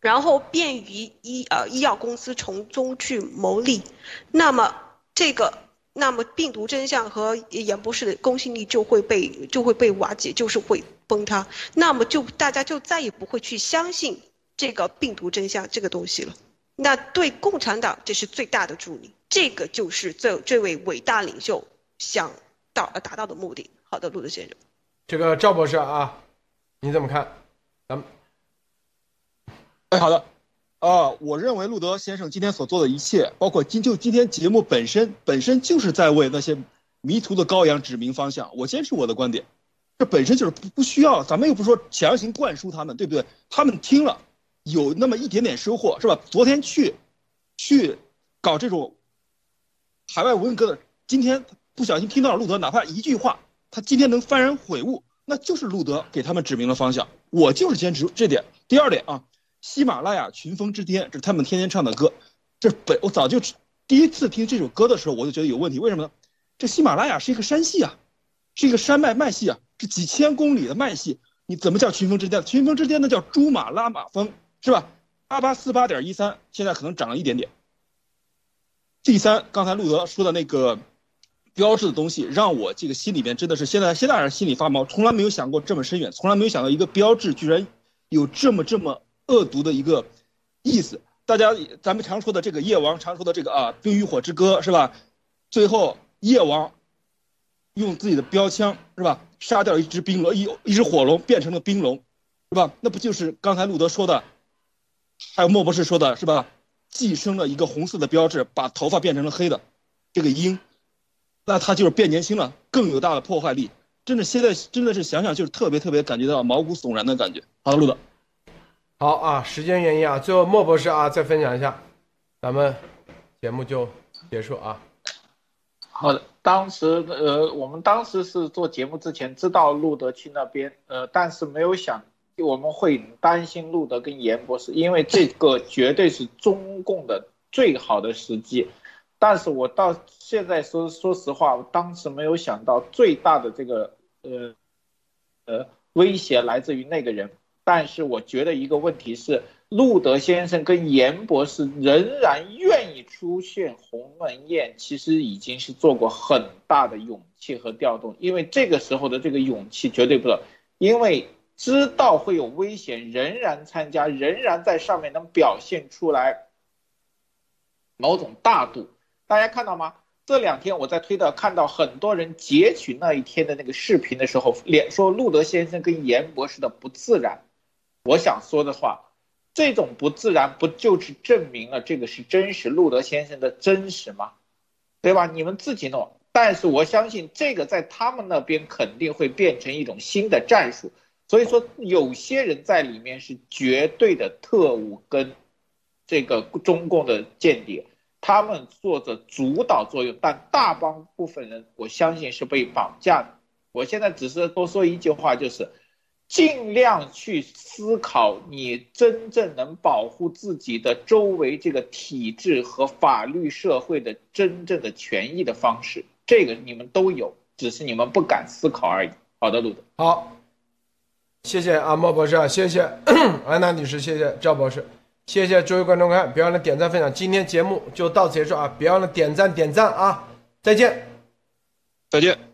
然后便于医呃医药公司从中去牟利，那么这个那么病毒真相和严博士的公信力就会被就会被瓦解，就是会崩塌，那么就大家就再也不会去相信这个病毒真相这个东西了，那对共产党这是最大的助力。这个就是这这位伟大领袖想到达到的目的。好的，路德先生，这个赵博士啊，你怎么看？咱们，哎，好的，啊，我认为路德先生今天所做的一切，包括今就今天节目本身，本身就是在为那些迷途的羔羊指明方向。我坚持我的观点，这本身就是不不需要，咱们又不说强行灌输他们，对不对？他们听了有那么一点点收获，是吧？昨天去去搞这种。海外文革的今天不小心听到了路德，哪怕一句话，他今天能幡然悔悟，那就是路德给他们指明了方向。我就是坚持这点。第二点啊，喜马拉雅群峰之巅，这是他们天天唱的歌。这本我早就第一次听这首歌的时候，我就觉得有问题。为什么呢？这喜马拉雅是一个山系啊，是一个山脉脉系啊，是几千公里的脉系，你怎么叫群峰之巅？群峰之巅那叫珠马拉玛峰，是吧？八八四八点一三，现在可能涨了一点点。第三，刚才路德说的那个标志的东西，让我这个心里边真的是现在现在还是心里发毛，从来没有想过这么深远，从来没有想到一个标志居然有这么这么恶毒的一个意思。大家咱们常说的这个夜王，常说的这个啊《冰与火之歌》是吧？最后夜王用自己的标枪是吧，杀掉一只冰龙，一一只火龙变成了冰龙，是吧？那不就是刚才路德说的，还有莫博士说的是吧？寄生了一个红色的标志，把头发变成了黑的，这个鹰，那它就是变年轻了，更有大的破坏力。真的，现在真的是想想就是特别特别感觉到毛骨悚然的感觉。好的，路德，好啊，时间原因啊，最后莫博士啊再分享一下，咱们节目就结束啊。好的，当时呃，我们当时是做节目之前知道路德去那边，呃，但是没有想。我们会担心路德跟严博士，因为这个绝对是中共的最好的时机。但是我到现在说说实话，我当时没有想到最大的这个呃呃威胁来自于那个人。但是我觉得一个问题是，路德先生跟严博士仍然愿意出现鸿门宴，其实已经是做过很大的勇气和调动。因为这个时候的这个勇气绝对不能，因为。知道会有危险，仍然参加，仍然在上面能表现出来某种大度。大家看到吗？这两天我在推特看到很多人截取那一天的那个视频的时候，脸说路德先生跟严博士的不自然。我想说的话，这种不自然不就是证明了这个是真实路德先生的真实吗？对吧？你们自己弄。但是我相信这个在他们那边肯定会变成一种新的战术。所以说，有些人在里面是绝对的特务跟这个中共的间谍，他们做着主导作用，但大帮部分人，我相信是被绑架的。我现在只是多说一句话，就是尽量去思考你真正能保护自己的周围这个体制和法律社会的真正的权益的方式。这个你们都有，只是你们不敢思考而已。好的，路德。好，谢谢阿莫博士啊，谢谢 安娜女士，谢谢赵博士，谢谢诸位观众看，别忘了点赞分享。今天节目就到此结束啊，别忘了点赞点赞啊，再见。再见。